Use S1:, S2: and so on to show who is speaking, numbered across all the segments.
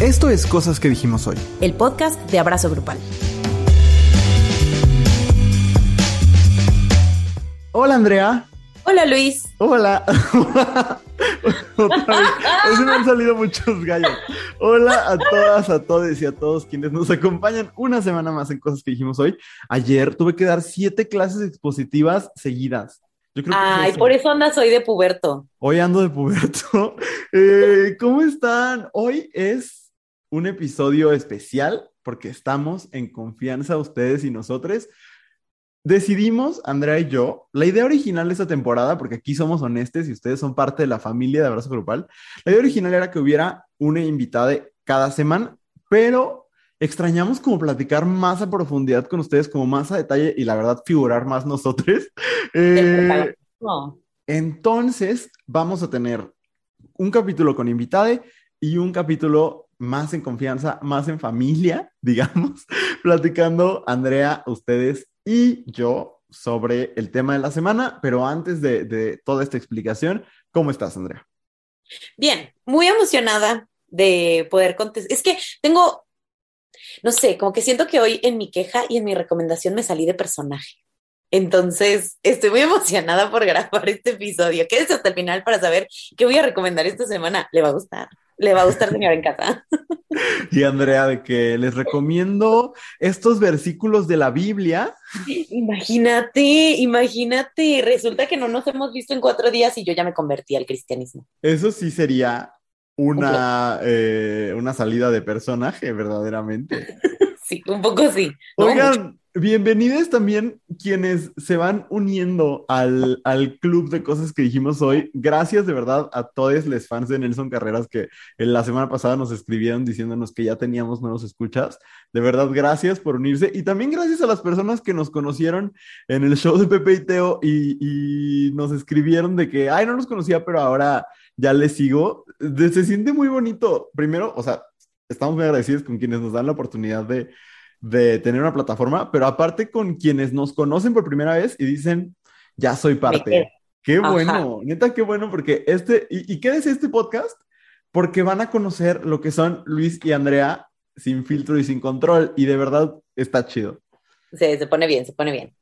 S1: Esto es Cosas que dijimos hoy.
S2: El podcast de Abrazo Grupal.
S1: Hola Andrea.
S2: Hola Luis.
S1: Hola. Otra vez. me han salido muchos gallos. Hola a todas, a todos y a todos quienes nos acompañan una semana más en Cosas que dijimos hoy. Ayer tuve que dar siete clases expositivas seguidas.
S2: Ay, por eso andas hoy de puberto.
S1: Hoy ando de puberto. Eh, ¿Cómo están? Hoy es un episodio especial porque estamos en confianza ustedes y nosotros. Decidimos, Andrea y yo, la idea original de esta temporada, porque aquí somos honestos y ustedes son parte de la familia de Abrazo Grupal, la idea original era que hubiera una invitada cada semana, pero extrañamos como platicar más a profundidad con ustedes, como más a detalle y la verdad figurar más nosotros. Eh, entonces, vamos a tener un capítulo con invitada y un capítulo más en confianza, más en familia, digamos, platicando Andrea, ustedes y yo sobre el tema de la semana. Pero antes de, toda esta explicación, ¿cómo estás, Andrea?
S2: Bien, muy emocionada de poder contestar. Es que tengo, no sé, como que siento que hoy en mi queja y en mi recomendación me salí de personaje. Entonces, estoy muy emocionada por grabar este episodio. Quédese hasta el final para saber qué voy a recomendar esta semana. Le va a gustar le va a gustar señora en casa.
S1: Y Andrea, de que les recomiendo estos versículos de la Biblia.
S2: Imagínate, imagínate, resulta que no nos hemos visto en cuatro días y yo ya me convertí al cristianismo.
S1: Eso sí sería una, eh, una salida de personaje, verdaderamente.
S2: sí, un poco sí.
S1: Oigan, Bienvenidos también quienes se van uniendo al, club de cosas que dijimos hoy. Gracias de verdad a todos los fans de Nelson Carreras que en la semana pasada nos escribieron diciéndonos que ya teníamos nuevos escuchas. De verdad, gracias por unirse. Y también gracias a las personas que nos conocieron en el show de Pepe y Teo y, y nos escribieron de que, ay, no nos conocía, pero ahora ya les sigo. Se siente muy bonito. Primero, o sea, estamos muy agradecidos con quienes nos dan la oportunidad de de tener una plataforma, pero aparte con quienes nos conocen por primera vez y dicen, ya soy parte. Qué bueno, neta, qué bueno, porque este, ¿y, ¿y qué es este podcast? Porque van a conocer lo que son Luis y Andrea sin filtro y sin control, y de verdad está chido.
S2: Sí, se pone bien, se pone bien.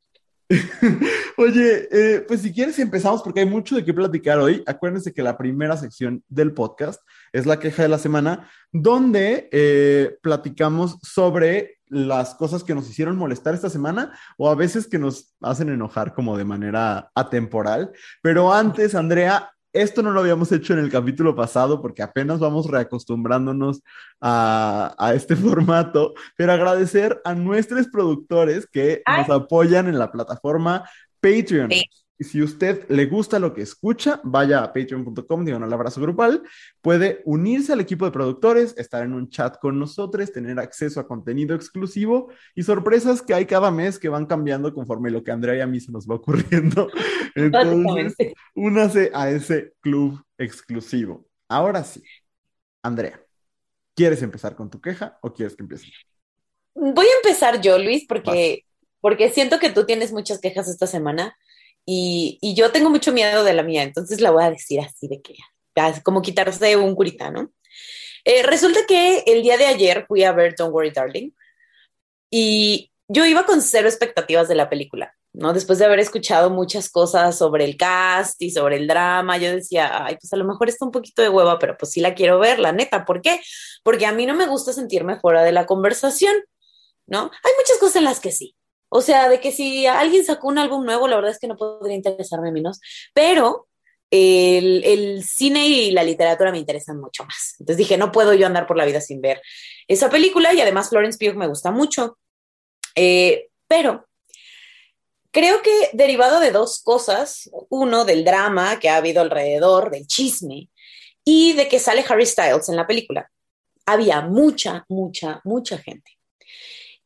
S1: Oye, eh, pues si quieres empezamos porque hay mucho de qué platicar hoy. Acuérdense que la primera sección del podcast es la queja de la semana, donde eh, platicamos sobre las cosas que nos hicieron molestar esta semana o a veces que nos hacen enojar como de manera atemporal. Pero antes, Andrea, esto no lo habíamos hecho en el capítulo pasado porque apenas vamos reacostumbrándonos a, este formato, pero agradecer a nuestros productores que nos apoyan en la plataforma Patreon. Si usted le gusta lo que escucha, vaya a patreon.com, digan al abrazo grupal, puede unirse al equipo de productores, estar en un chat con nosotros, tener acceso a contenido exclusivo y sorpresas que hay cada mes que van cambiando conforme lo que Andrea y a mí se nos va ocurriendo. Entonces, únase a ese club exclusivo. Ahora sí, Andrea, ¿quieres empezar con tu queja o quieres que empiece?
S2: Voy a empezar yo, Luis, porque, porque siento que tú tienes muchas quejas esta semana. Y, yo tengo mucho miedo de la mía, entonces la voy a decir así de que, como quitarse un curita, ¿no? Eh, resulta que el día de ayer fui a ver Don't Worry Darling y yo iba con cero expectativas de la película, ¿no? Después de haber escuchado muchas cosas sobre el cast y sobre el drama, yo decía, ay, pues a lo mejor está un poquito de hueva, pero pues sí la quiero ver, la neta. ¿Por qué? Porque a mí no me gusta sentirme fuera de la conversación, ¿no? Hay muchas cosas en las que sí, o sea, de que si alguien sacó un álbum nuevo, la verdad es que no podría interesarme menos, pero el, cine y la literatura me interesan mucho más. Entonces dije, no puedo yo andar por la vida sin ver esa película y además Florence Pugh me gusta mucho. Eh, pero creo que derivado de dos cosas, uno del drama que ha habido alrededor, del chisme, y de que sale Harry Styles en la película, había mucha, mucha, mucha gente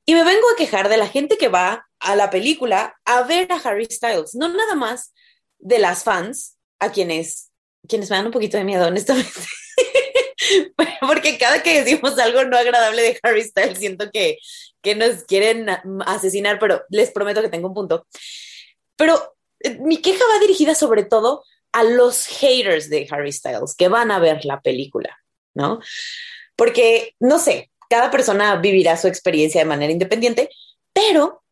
S2: y me vengo a quejar de la gente que va a la película a ver a Harry Styles, no nada más de las fans, a quienes, quienes me dan un poquito de miedo, honestamente. Porque cada que decimos algo no agradable de Harry Styles, siento que, que nos quieren asesinar, pero les prometo que tengo un punto. Pero eh, mi queja va dirigida sobre todo a los haters de Harry Styles que van a ver la película, ¿no? porque, no sé, cada persona vivirá su experiencia de manera independiente, pero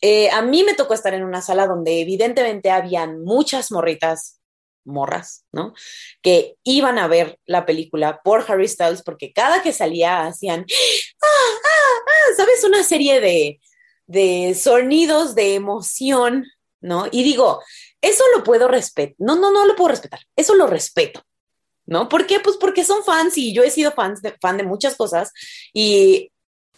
S2: eh, a mí me tocó estar en una sala donde evidentemente habían muchas morritas, morras, ¿no? Que iban a ver la película por Harry Styles porque cada que salía hacían, ah, ah, ah, ¿sabes? Una serie de, de sonidos de emoción, ¿no? Y digo, eso lo puedo respetar, no, no, no lo puedo respetar, eso lo respeto, ¿no? ¿Por qué? Pues porque son fans y yo he sido fan de, fan de muchas cosas y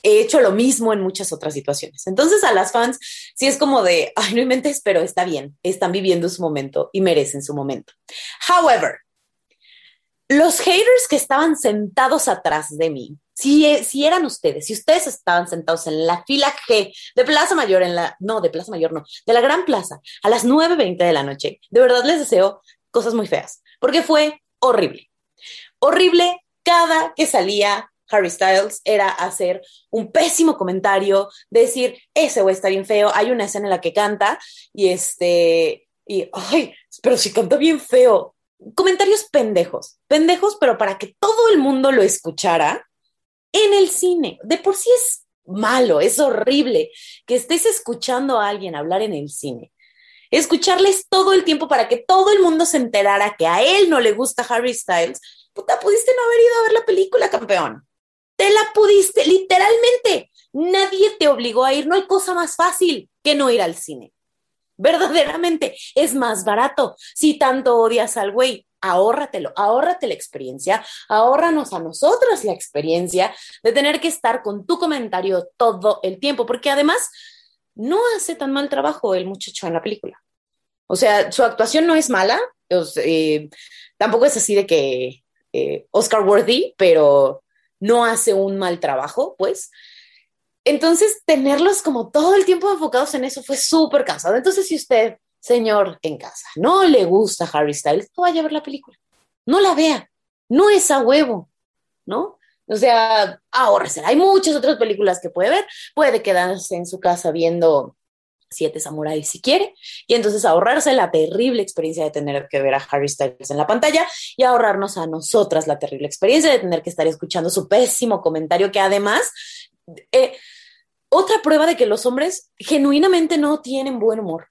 S2: he hecho lo mismo en muchas otras situaciones. Entonces a las fans sí es como de, ay, no inventes, pero está bien, están viviendo su momento y merecen su momento. However, los haters que estaban sentados atrás de mí, si, si eran ustedes, si ustedes estaban sentados en la fila G de Plaza Mayor, en la, no, de Plaza Mayor, no, de la Gran Plaza, a las 9.20 de la noche, de verdad les deseo cosas muy feas, porque fue horrible. Horrible cada que salía Harry Styles era hacer un pésimo comentario, decir, ese güey está bien feo, hay una escena en la que canta y este, y, ay, pero si canta bien feo. Comentarios pendejos, pendejos, pero para que todo el mundo lo escuchara en el cine. De por sí es malo, es horrible que estés escuchando a alguien hablar en el cine. Escucharles todo el tiempo para que todo el mundo se enterara que a él no le gusta Harry Styles. Puta, pudiste no haber ido a ver la película, campeón te la pudiste, literalmente. Nadie te obligó a ir. No hay cosa más fácil que no ir al cine. Verdaderamente es más barato. Si tanto odias al güey, ahórratelo, ahórrate la experiencia, ahórranos a nosotros la experiencia de tener que estar con tu comentario todo el tiempo, porque además no hace tan mal trabajo el muchacho en la película. O sea, su actuación no es mala, eh, tampoco es así de que eh, Oscar worthy, pero no hace un mal trabajo, pues. Entonces, tenerlos como todo el tiempo enfocados en eso fue súper cansado. Entonces, si usted, señor en casa, no le gusta Harry Styles, no vaya a ver la película. No la vea. No es a huevo, ¿no? O sea, ahórrese. Hay muchas otras películas que puede ver. Puede quedarse en su casa viendo siete samuráis si quiere, y entonces ahorrarse la terrible experiencia de tener que ver a Harry Styles en la pantalla y ahorrarnos a nosotras la terrible experiencia de tener que estar escuchando su pésimo comentario que además, eh, otra prueba de que los hombres genuinamente no tienen buen humor.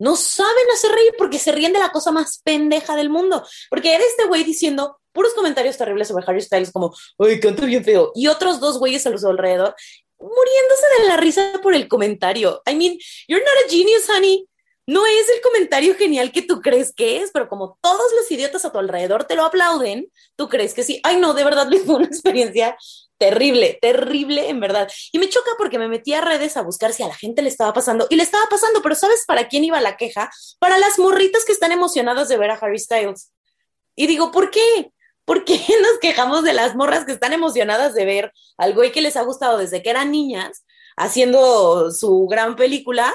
S2: No saben hacer reír porque se ríen de la cosa más pendeja del mundo. Porque era este güey diciendo puros comentarios terribles sobre Harry Styles como, ¡ay, canta bien feo! Y otros dos güeyes a los alrededor muriéndose de la risa por el comentario. I mean, you're not a genius, honey. No es el comentario genial que tú crees que es, pero como todos los idiotas a tu alrededor te lo aplauden, tú crees que sí. Ay, no, de verdad, fue una experiencia terrible, terrible en verdad. Y me choca porque me metí a redes a buscar si a la gente le estaba pasando y le estaba pasando, pero ¿sabes para quién iba la queja? Para las morritas que están emocionadas de ver a Harry Styles. Y digo, ¿por qué? ¿Por qué nos quejamos de las morras que están emocionadas de ver al güey que les ha gustado desde que eran niñas haciendo su gran película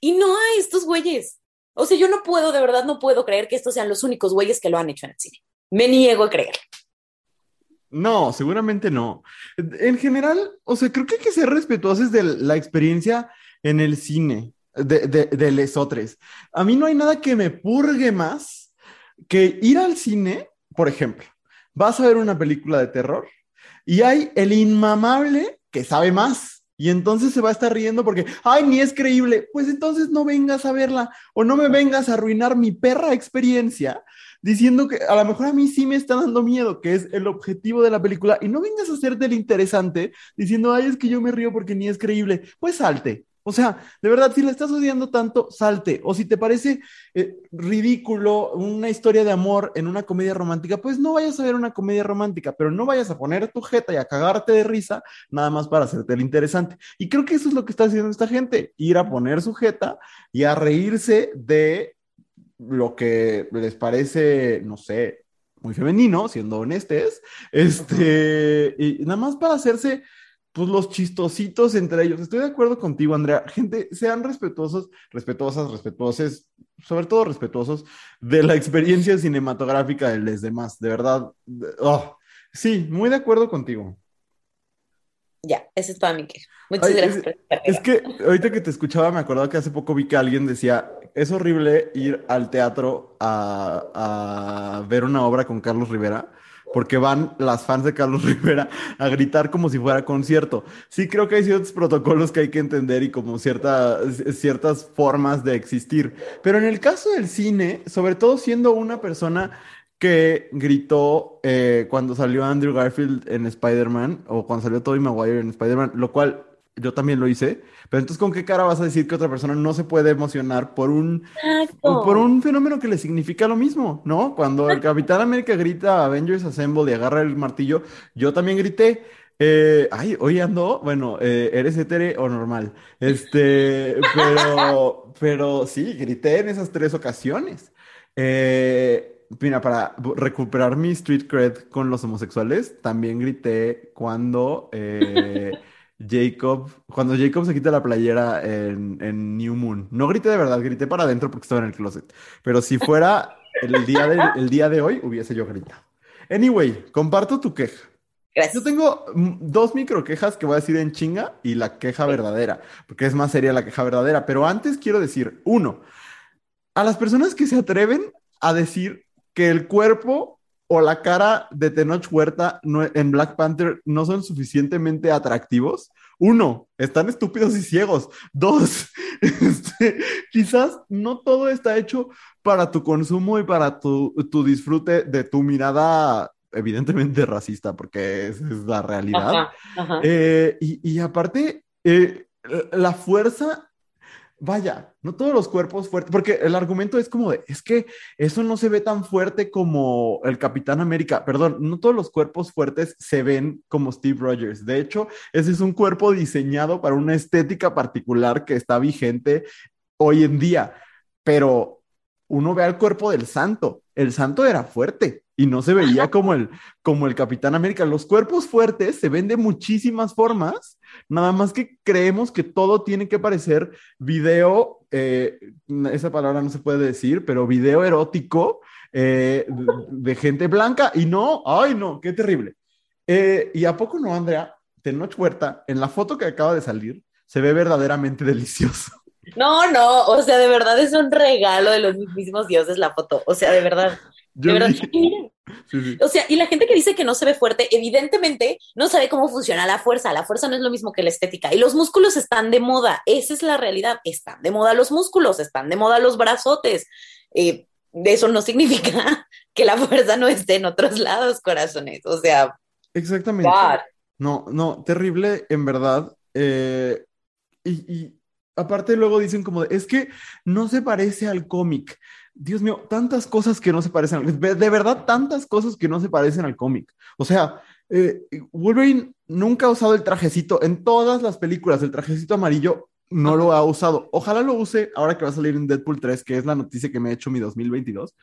S2: y no a estos güeyes? O sea, yo no puedo, de verdad no puedo creer que estos sean los únicos güeyes que lo han hecho en el cine. Me niego a creer.
S1: No, seguramente no. En general, o sea, creo que hay que ser respetuosos de la experiencia en el cine de, de, de lesotres. A mí no hay nada que me purgue más que ir al cine por ejemplo, vas a ver una película de terror y hay el inmamable que sabe más. Y entonces se va a estar riendo porque, ay, ni es creíble. Pues entonces no vengas a verla o no me vengas a arruinar mi perra experiencia diciendo que a lo mejor a mí sí me está dando miedo, que es el objetivo de la película, y no vengas a hacerte el interesante diciendo, ay, es que yo me río porque ni es creíble. Pues salte, o sea, de verdad, si le estás odiando tanto, salte. O si te parece eh, ridículo una historia de amor en una comedia romántica, pues no vayas a ver una comedia romántica, pero no vayas a poner tu jeta y a cagarte de risa nada más para hacerte el interesante. Y creo que eso es lo que está haciendo esta gente, ir a poner su jeta y a reírse de lo que les parece, no sé, muy femenino, siendo honestes, este, y nada más para hacerse pues los chistositos entre ellos. Estoy de acuerdo contigo, Andrea. Gente, sean respetuosos, respetuosas, respetuosos, sobre todo respetuosos de la experiencia cinematográfica de los demás. De verdad. Oh, sí, muy de acuerdo contigo.
S2: Ya, ese es toda mi queja. Muchas gracias.
S1: Es, es, que ahorita que te escuchaba me acordaba que hace poco vi que alguien decía, es horrible ir al teatro a, a ver una obra con Carlos Rivera porque van las fans de Carlos Rivera a gritar como si fuera concierto. Sí creo que hay ciertos protocolos que hay que entender y como ciertas formas de existir. Pero en el caso del cine, sobre todo siendo una persona que gritó eh, cuando salió Andrew Garfield en Spider-Man o cuando salió Tobey Maguire en Spider-Man, lo cual yo también lo hice, pero entonces ¿con qué cara vas a decir que otra persona no se puede emocionar por un, por un fenómeno que le significa lo mismo, ¿no? Cuando el Capitán América grita Avengers Assemble y agarra el martillo, yo también grité. Eh, ay, hoy ando, bueno, eh, ¿eres etere o normal? Este, pero, pero sí, grité en esas tres ocasiones. Eh, mira, para recuperar mi street cred con los homosexuales, también grité cuando eh, Jacob, cuando Jacob se quita la playera en, New Moon. No grité de verdad, grité para adentro porque estaba en el closet. Pero si fuera el día de, día de hoy, hubiese yo gritado. Anyway, comparto tu queja.
S2: Gracias.
S1: Yo tengo dos micro quejas que voy a decir en chinga y la queja verdadera, porque es más seria la queja verdadera. Pero antes quiero decir, uno, a las personas que se atreven a decir que el cuerpo o la cara de Tenoch Huerta en Black Panther no son suficientemente atractivos. Uno, están estúpidos y ciegos. Dos, este, quizás no todo está hecho para tu consumo y para tu, disfrute de tu mirada evidentemente racista, porque esa es la realidad. Eh, y, aparte, eh, la fuerza vaya, no todos los cuerpos fuertes, porque el argumento es como de, es que eso no se ve tan fuerte como el Capitán América, perdón, no todos los cuerpos fuertes se ven como Steve Rogers, de hecho, ese es un cuerpo diseñado para una estética particular que está vigente hoy en día, pero uno ve al cuerpo del santo, el santo era fuerte, y no se veía como el, como el Capitán América. Los cuerpos fuertes se ven de muchísimas formas, nada más que creemos que todo tiene que parecer video, eh, esa palabra no se puede decir, pero video erótico eh, de, gente blanca y no, ay no, qué terrible. Eh, y a poco no, Andrea, Tenoch Huerta, en la foto que acaba de salir, se ve verdaderamente delicioso.
S2: No, no, o sea, de verdad es un regalo de los mismos dioses la foto, o sea, de verdad. O sea, y la gente que dice que no se ve fuerte, evidentemente no sabe cómo funciona la fuerza. La fuerza no es lo mismo que la estética. Y los músculos están de moda. Esa es la realidad. Están de moda los músculos, están de moda los brazotes. Eh, eso no significa que la fuerza no esté en otros lados, corazones. O sea.
S1: Exactamente. No, no, terrible, en verdad. Eh, y, aparte luego dicen como, es que no se parece al cómic. Dios mío, tantas cosas que no se parecen, de verdad, tantas cosas que no se parecen al cómic. O sea, eh, Wolverine nunca ha usado el trajecito en todas las películas, el trajecito amarillo no lo ha usado. Ojalá lo use ahora que va a salir en Deadpool 3, que es la noticia que me ha hecho mi 2022.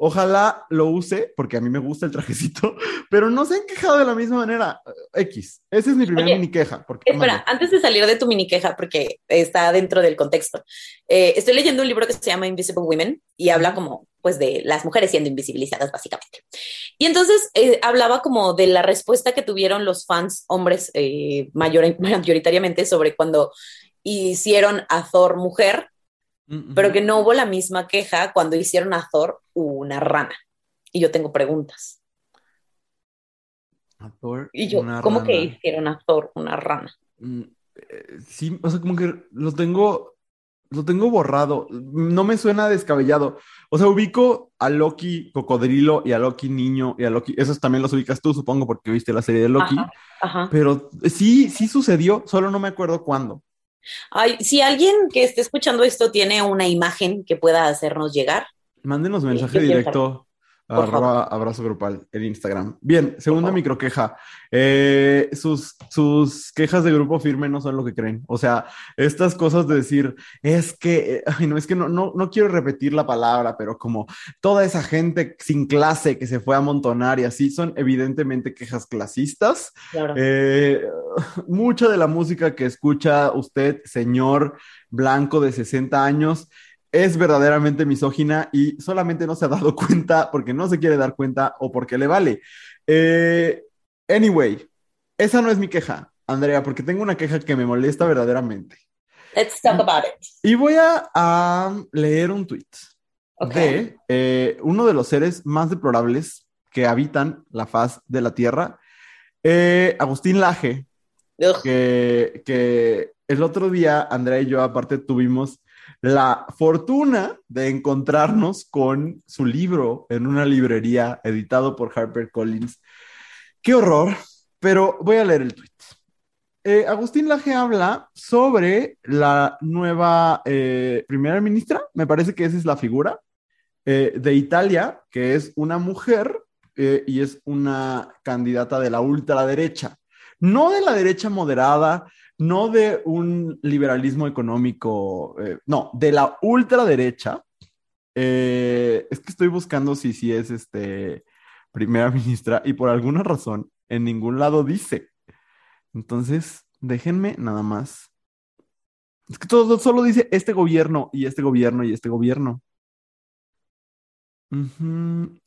S1: Ojalá lo use, porque a mí me gusta el trajecito, pero no se han quejado de la misma manera. X. Esa es mi primera mini queja.
S2: espera, antes de salir de tu mini queja, porque está dentro del contexto, eh, estoy leyendo un libro que se llama Invisible Women y habla como, pues, de las mujeres siendo invisibilizadas, básicamente. Y entonces eh, hablaba como de la respuesta que tuvieron los fans hombres eh, mayoritariamente sobre cuando hicieron a Thor mujer pero que no hubo la misma queja cuando hicieron a Thor una rana. Y yo tengo preguntas.
S1: A Thor,
S2: y yo, ¿cómo que hicieron a Thor una rana?
S1: Mm, eh, sí, o sea, como que lo tengo, lo tengo borrado. No me suena descabellado. O sea, ubico a Loki cocodrilo y a Loki niño y a Loki. Esos también los ubicas tú, supongo, porque viste la serie de Loki. Pero sí, sí sucedió, solo no me acuerdo cuándo.
S2: Ay, si alguien que esté escuchando esto tiene una imagen que pueda hacernos llegar.
S1: Mándenos mensaje directo abrazo grupal en Instagram. Bien, segunda microqueja. Eh, sus, sus quejas de grupo firme no son lo que creen. O sea, estas cosas de decir, es que, ay, no, es que no, no, no quiero repetir la palabra, pero como toda esa gente sin clase que se fue a amontonar y así, son evidentemente quejas clasistas. Eh, mucha de la música que escucha usted, señor blanco de 60 años, es verdaderamente misógina y solamente no se ha dado cuenta porque no se quiere dar cuenta o porque le vale. Eh, anyway, esa no es mi queja, Andrea, porque tengo una queja que me molesta verdaderamente.
S2: Let's talk about it.
S1: Y voy a, leer un tweet de eh, uno de los seres más deplorables que habitan la faz de la Tierra. Eh, Agustín Laje, que, que el otro día Andrea y yo aparte tuvimos la fortuna de encontrarnos con su libro en una librería editado por HarperCollins. Qué horror, pero voy a leer el tweet. Eh, Agustín Laje habla sobre la nueva eh, primera ministra, me parece que esa es la figura, eh, de Italia, que es una mujer y es una candidata de la ultraderecha, no de la derecha moderada, no de un liberalismo económico, no, de la ultraderecha. es que estoy buscando si, si es este primera ministra y por alguna razón en ningún lado dice. Entonces, déjenme nada más. Es que todo solo dice este gobierno y este gobierno y este gobierno.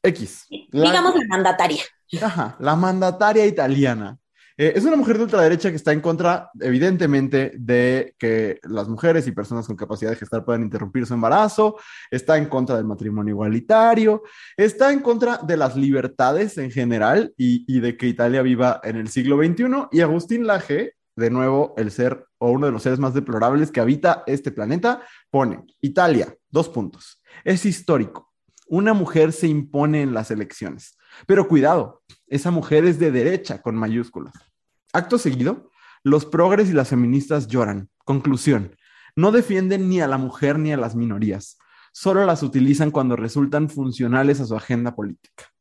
S1: X.
S2: Digamos la mandataria.
S1: Ajá, la mandataria italiana. Eh, es una mujer de ultraderecha que está en contra, evidentemente, de que las mujeres y personas con capacidad de gestar puedan interrumpir su embarazo, está en contra del matrimonio igualitario, está en contra de las libertades en general y, de que Italia viva en el siglo XXI. Y Agustín Laje, de nuevo, el ser o uno de los seres más deplorables que habita este planeta, pone Italia, dos puntos. Es histórico. Una mujer se impone en las elecciones. Pero cuidado, esa mujer es de derecha con mayúsculas. Acto seguido, los progres y las feministas lloran. Conclusión, no defienden ni a la mujer ni a las minorías, solo las utilizan cuando resultan funcionales a su agenda política.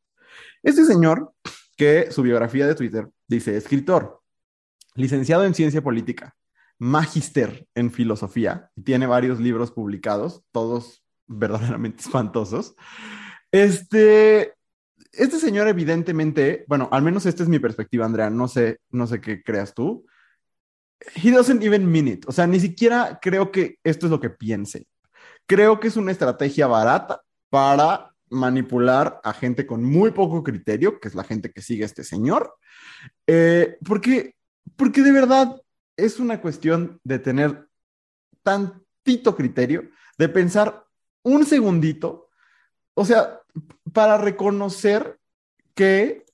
S1: Este señor, que su biografía de Twitter dice escritor, licenciado en ciencia política, magister en filosofía, y tiene varios libros publicados, todos verdaderamente espantosos. Este este señor evidentemente, bueno, al menos esta es mi perspectiva, Andrea, no sé, no sé qué creas tú. He doesn't even mean it. O sea, ni siquiera creo que esto es lo que piense. Creo que es una estrategia barata para manipular a gente con muy poco criterio, que es la gente que sigue a este señor, eh, porque, porque de verdad es una cuestión de tener tantito criterio, de pensar un segundito, o sea, para reconocer que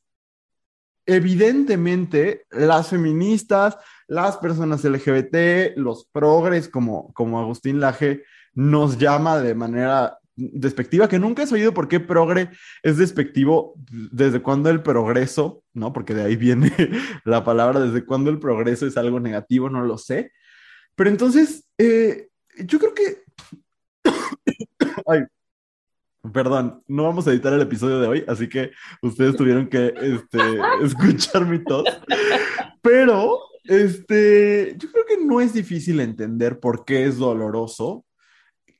S1: evidentemente las feministas, las personas LGBT, los progres como, como Agustín Laje nos llama de manera despectiva, que nunca he oído por qué progre es despectivo, desde cuando el progreso, ¿no? Porque de ahí viene la palabra, desde cuando el progreso es algo negativo, no lo sé. Pero entonces, eh, yo creo que... Ay, Perdón, no vamos a editar el episodio de hoy, así que ustedes tuvieron que este, escuchar mi tos. Pero, este, yo creo que no es difícil entender por qué es doloroso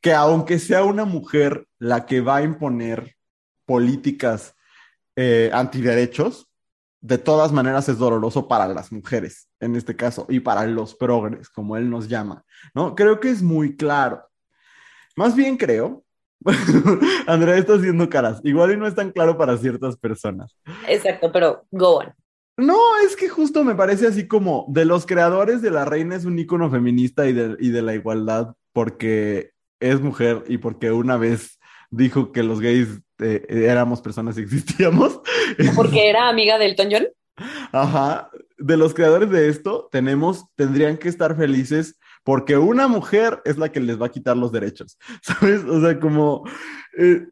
S1: que aunque sea una mujer la que va a imponer políticas eh, antiderechos, de todas maneras es doloroso para las mujeres, en este caso, y para los progres, como él nos llama, ¿no? Creo que es muy claro. Más bien creo Andrea está haciendo caras. Igual y no es tan claro para ciertas personas.
S2: Exacto, pero go on.
S1: No, es que justo me parece así como de los creadores de la reina es un ícono feminista y de, y de la igualdad porque es mujer y porque una vez dijo que los gays eh, éramos personas y existíamos.
S2: Porque era amiga del Elton John.
S1: Ajá. De los creadores de esto, tenemos, tendrían que estar felices porque una mujer es la que les va a quitar los derechos, ¿sabes? O sea, como eh,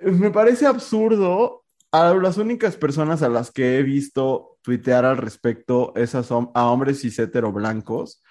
S1: me parece absurdo. A las únicas personas a las que he visto tuitear al respecto esas son a hombres cis hetero blancos.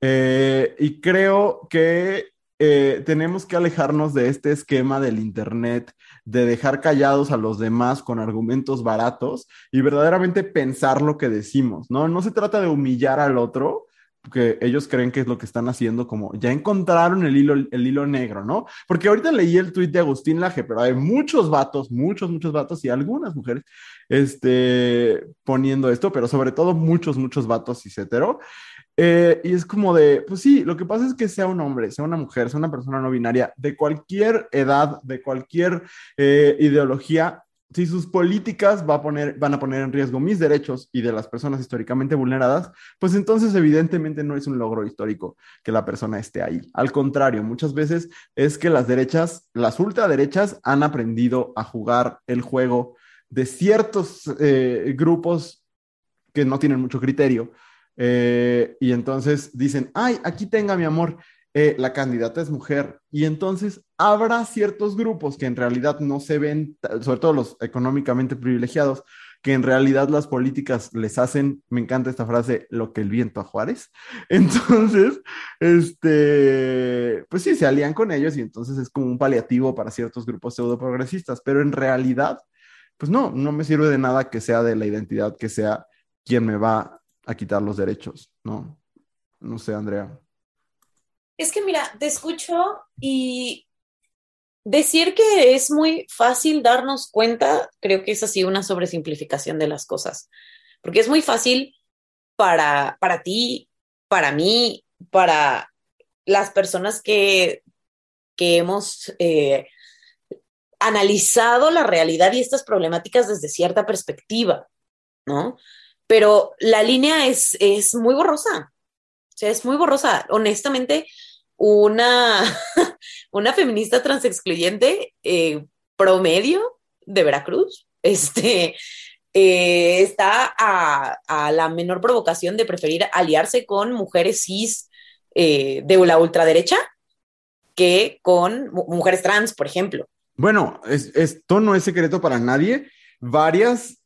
S1: Eh, y creo que eh, tenemos que alejarnos de este esquema del Internet, de dejar callados a los demás con argumentos baratos y verdaderamente pensar lo que decimos, ¿no? No se trata de humillar al otro, que ellos creen que es lo que están haciendo, como ya encontraron el hilo, el hilo negro, ¿no? Porque ahorita leí el tuit de Agustín Laje, pero hay muchos vatos, muchos, muchos vatos y algunas mujeres este, poniendo esto, pero sobre todo muchos, muchos vatos y cetero. Eh, y es como de, pues sí, lo que pasa es que sea un hombre, sea una mujer, sea una persona no binaria, de cualquier edad, de cualquier eh, ideología, si sus políticas va a poner, van a poner en riesgo mis derechos y de las personas históricamente vulneradas, pues entonces evidentemente no es un logro histórico que la persona esté ahí. Al contrario, muchas veces es que las derechas, las ultraderechas han aprendido a jugar el juego de ciertos eh, grupos que no tienen mucho criterio. Eh, y entonces dicen, ay, aquí tenga mi amor, eh, la candidata es mujer. Y entonces habrá ciertos grupos que en realidad no se ven, sobre todo los económicamente privilegiados, que en realidad las políticas les hacen, me encanta esta frase, lo que el viento a Juárez. Entonces, este, pues sí, se alían con ellos y entonces es como un paliativo para ciertos grupos pseudo progresistas, pero en realidad, pues no, no me sirve de nada que sea de la identidad, que sea quien me va a quitar los derechos, ¿no? No sé, Andrea.
S2: Es que mira, te escucho y Decir que es muy fácil darnos cuenta, creo que es así una sobresimplificación de las cosas, porque es muy fácil para, para ti, para mí, para las personas que, que hemos eh, analizado la realidad y estas problemáticas desde cierta perspectiva, ¿no? Pero la línea es, es muy borrosa, o sea, es muy borrosa. Honestamente, una, una feminista transexcluyente eh, promedio de Veracruz, este, eh, está a, la menor provocación de preferir aliarse con mujeres cis eh, de la ultraderecha que con mujeres trans, por ejemplo.
S1: Bueno, esto no es secreto para nadie. Varias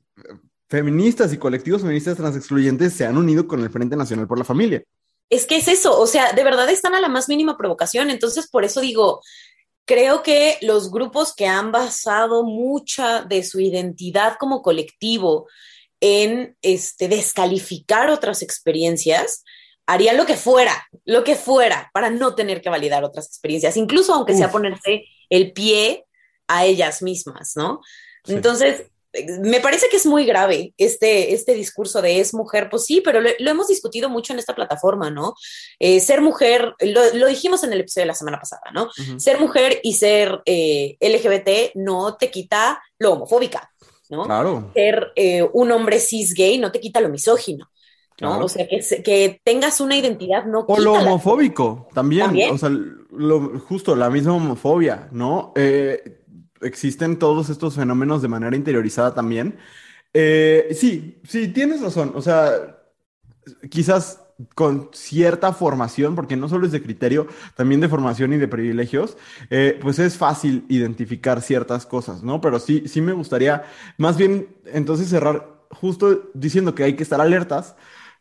S1: feministas y colectivos feministas transexcluyentes se han unido con el Frente Nacional por la Familia
S2: es que es eso, o sea, de verdad están a la más mínima provocación. Entonces, por eso digo, creo que los grupos que han basado mucha de su identidad como colectivo en este, descalificar otras experiencias, harían lo que fuera, lo que fuera, para no tener que validar otras experiencias, incluso aunque sea ponerse el pie a ellas mismas, ¿no? Entonces, me parece que es muy grave este, este discurso de es mujer, pues sí, pero lo, hemos discutido mucho en esta plataforma, ¿no? Eh, ser mujer, lo, dijimos en el episodio de la semana pasada, ¿no? Ser mujer y ser eh, LGBT no te quita lo homofóbica, ¿no?
S1: Claro.
S2: Ser eh, un hombre cis gay no te quita lo misógino. ¿no? O sea, que, que, tengas una identidad no
S1: O lo homofóbico, también, o sea, lo, justo la misma homofobia, ¿no? Eh, existen todos estos fenómenos de manera interiorizada también. Eh, sí, sí, tienes razón. O sea, quizás con cierta formación, porque no solo es de criterio, también de formación y de privilegios, eh, pues es fácil identificar ciertas cosas, ¿no? Pero sí, sí me gustaría más bien entonces cerrar justo diciendo que hay que estar alertas,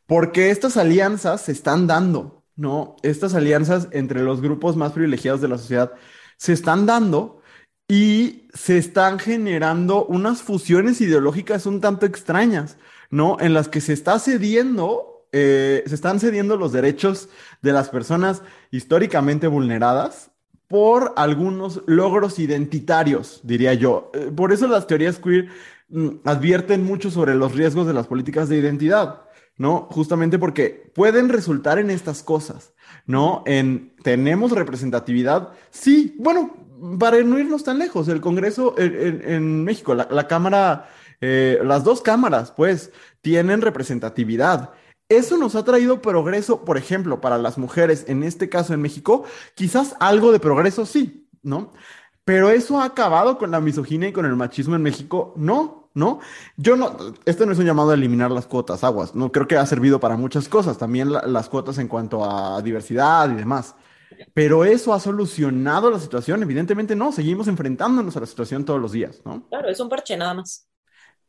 S1: porque estas alianzas se están dando, ¿no? Estas alianzas entre los grupos más privilegiados de la sociedad se están dando y se están generando unas fusiones ideológicas un tanto extrañas, ¿no? En las que se está cediendo, eh, se están cediendo los derechos de las personas históricamente vulneradas por algunos logros identitarios, diría yo. Eh, por eso las teorías queer mm, advierten mucho sobre los riesgos de las políticas de identidad, ¿no? Justamente porque pueden resultar en estas cosas, ¿no? En tenemos representatividad, sí, bueno, para no irnos tan lejos, el Congreso en, México, la, Cámara, eh, las dos cámaras, pues, tienen representatividad. Eso nos ha traído progreso, por ejemplo, para las mujeres, en este caso en México, quizás algo de progreso sí, ¿no? Pero eso ha acabado con la misoginia y con el machismo en México, no, ¿no? Yo no, esto no es un llamado a eliminar las cuotas aguas, no creo que ha servido para muchas cosas, también las cuotas en cuanto a diversidad y demás. Pero eso ha solucionado la situación. Evidentemente no, seguimos enfrentándonos a la situación todos los días, ¿no?
S2: Claro, es un parche nada más.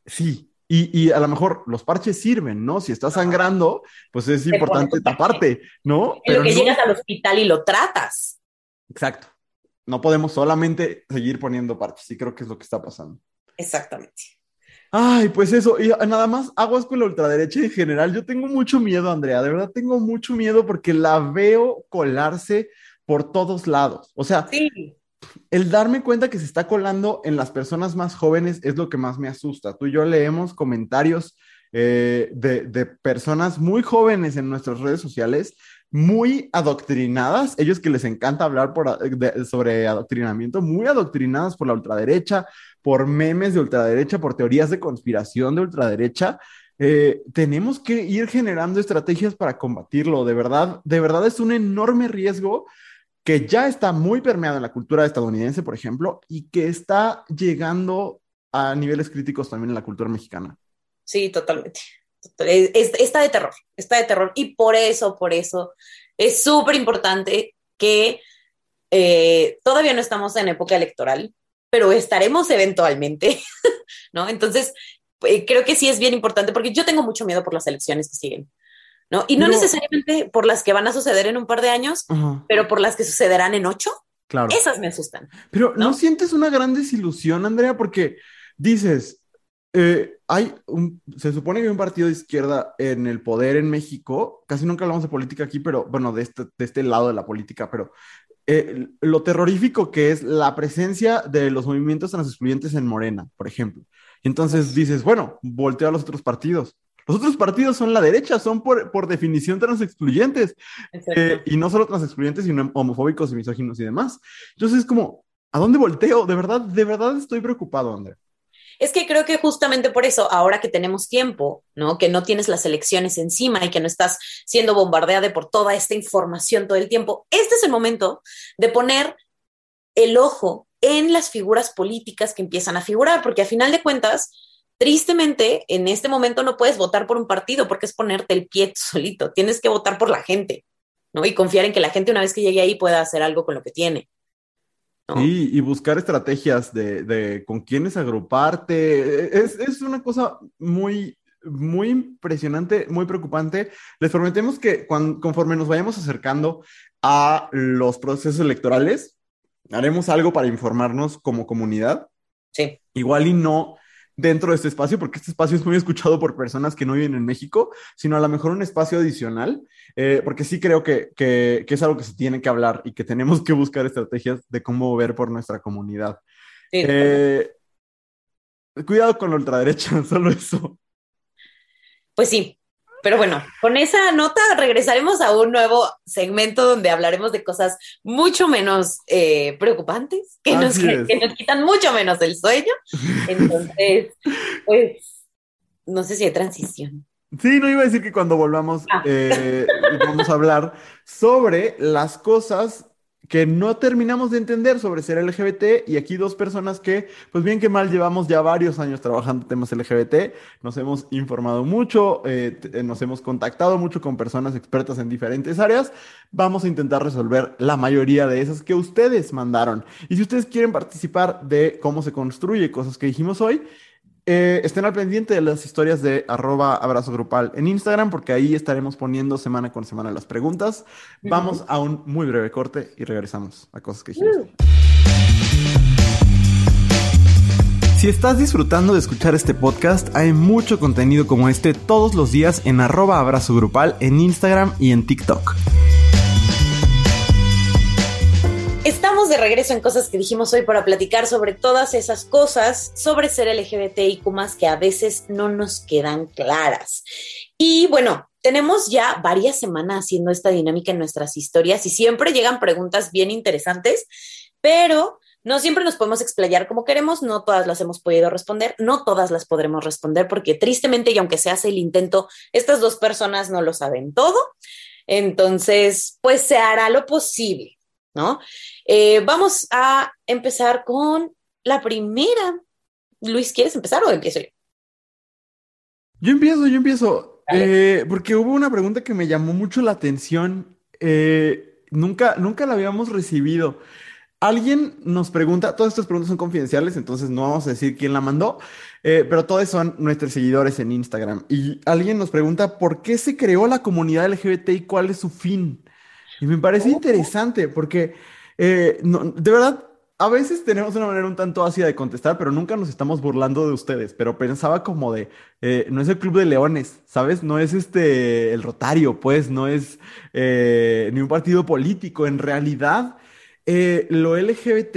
S1: Sí, y, a lo mejor los parches sirven, ¿no? Si estás sangrando, pues es importante taparte, ¿no?
S2: Pero que llegas al hospital y lo tratas.
S1: Exacto. No podemos solamente seguir poniendo parches, y creo que es lo que está pasando.
S2: Exactamente.
S1: Ay, pues eso, y nada más aguas con la ultraderecha en general. Yo tengo mucho miedo, Andrea, de verdad tengo mucho miedo porque la veo colarse por todos lados. O sea, el darme cuenta que se está colando en las personas más jóvenes es lo que más me asusta. Tú y yo leemos comentarios eh, de, personas muy jóvenes en nuestras redes sociales, muy adoctrinadas, ellos que les encanta hablar sobre adoctrinamiento, muy adoctrinadas por la ultraderecha, por memes de ultraderecha, por teorías de conspiración de ultraderecha. Eh, tenemos que ir generando estrategias para combatirlo. De verdad, de verdad es un enorme riesgo que ya está muy permeado en la cultura estadounidense, por ejemplo, y que está llegando a niveles críticos también en la cultura mexicana.
S2: Sí, totalmente. Está de terror, está de terror. Y por eso, por eso, es súper importante que eh, todavía no estamos en época electoral, pero estaremos eventualmente, ¿no? Entonces, eh, creo que sí es bien importante porque yo tengo mucho miedo por las elecciones que siguen. ¿no? Y no, necesariamente por las que van a suceder en un par de años, pero por las que sucederán en ocho. Claro. Esas me asustan.
S1: Pero ¿no? sientes una gran desilusión, Andrea? Porque dices, eh, hay un, se supone que hay un partido de izquierda en el poder en México, casi nunca hablamos de política aquí, pero bueno, de este, de este lado de la política, pero eh, lo terrorífico que es la presencia de los movimientos transexcluyentes en Morena, por ejemplo. Entonces dices, bueno, volteo a los otros partidos. Los otros partidos son la derecha, son por, por definición transexcluyentes. Eh, y no solo transexcluyentes, sino homofóbicos y misóginos y demás. Entonces es como, ¿a dónde volteo? De verdad, de verdad estoy preocupado, André.
S2: Es que creo que justamente por eso, ahora que tenemos tiempo, ¿no? Que no tienes las elecciones encima y que no estás siendo bombardeada por toda esta información todo el tiempo, este es el momento de poner el ojo en las figuras políticas que empiezan a figurar, porque a final de cuentas, Tristemente, en este momento no puedes votar por un partido porque es ponerte el pie solito. Tienes que votar por la gente, ¿no? Y confiar en que la gente una vez que llegue ahí pueda hacer algo con lo que tiene.
S1: Sí, y buscar estrategias de, con quiénes agruparte. Es, una cosa muy, muy impresionante, muy preocupante. Les prometemos que conforme nos vayamos acercando a los procesos electorales, haremos algo para informarnos como comunidad.
S2: Sí.
S1: Igual y no dentro de este espacio, porque este espacio es muy escuchado por personas que no viven en México, sino a lo mejor un espacio adicional, eh, porque sí creo que, que, es algo que se tiene que hablar y que tenemos que buscar estrategias de cómo ver por nuestra comunidad. Eh, cuidado con la ultraderecha, solo eso.
S2: Pues sí, pero bueno, con esa nota regresaremos a un nuevo segmento donde hablaremos de cosas mucho menos eh, preocupantes, que nos, quitan mucho menos el sueño. Entonces, pues, no sé si hay transición.
S1: Sí, no iba a decir que cuando volvamos ah. eh, vamos a hablar sobre las cosas que no terminamos de entender sobre ser LGBT y aquí dos personas que, pues bien que mal, llevamos ya varios años trabajando temas LGBT, nos hemos informado mucho, eh, nos hemos contactado mucho con personas expertas en diferentes áreas, vamos a intentar resolver la mayoría de esas que ustedes mandaron. Y si ustedes quieren participar de cómo se construye cosas que dijimos hoy, eh, estén al pendiente de las historias de arroba abrazo grupal en Instagram, porque ahí estaremos poniendo semana con semana las preguntas. Vamos a un muy breve corte y regresamos a cosas que dijimos. Si estás disfrutando de escuchar este podcast, hay mucho contenido como este todos los días en arroba abrazo grupal en Instagram y en TikTok.
S2: Estamos de regreso en cosas que dijimos hoy para platicar sobre todas esas cosas sobre ser LGBTIQ que a veces no nos quedan claras. Y bueno, tenemos ya varias semanas haciendo esta dinámica en nuestras historias y siempre llegan preguntas bien interesantes, pero no siempre nos podemos explayar como queremos, no todas las hemos podido responder, no todas las podremos responder porque tristemente y aunque se hace el intento, estas dos personas no lo saben todo. Entonces, pues se hará lo posible. ¿No? Eh, vamos a empezar con la primera. Luis, ¿quieres empezar o empiezo yo?
S1: Yo empiezo, yo empiezo. Eh, porque hubo una pregunta que me llamó mucho la atención. Eh, nunca, nunca la habíamos recibido. Alguien nos pregunta, todas estas preguntas son confidenciales, entonces no vamos a decir quién la mandó, pero todos son nuestros seguidores en Instagram. Y alguien nos pregunta por qué se creó la comunidad LGBT y cuál es su fin. Y me parece interesante porque, eh, de verdad, a veces tenemos una manera un tanto ácida de contestar, pero nunca nos estamos burlando de ustedes. Pero pensaba como de, eh, no es el Club de Leones, ¿sabes? No es este, el Rotario, pues, no es eh, ni un partido político. En realidad, lo LGBT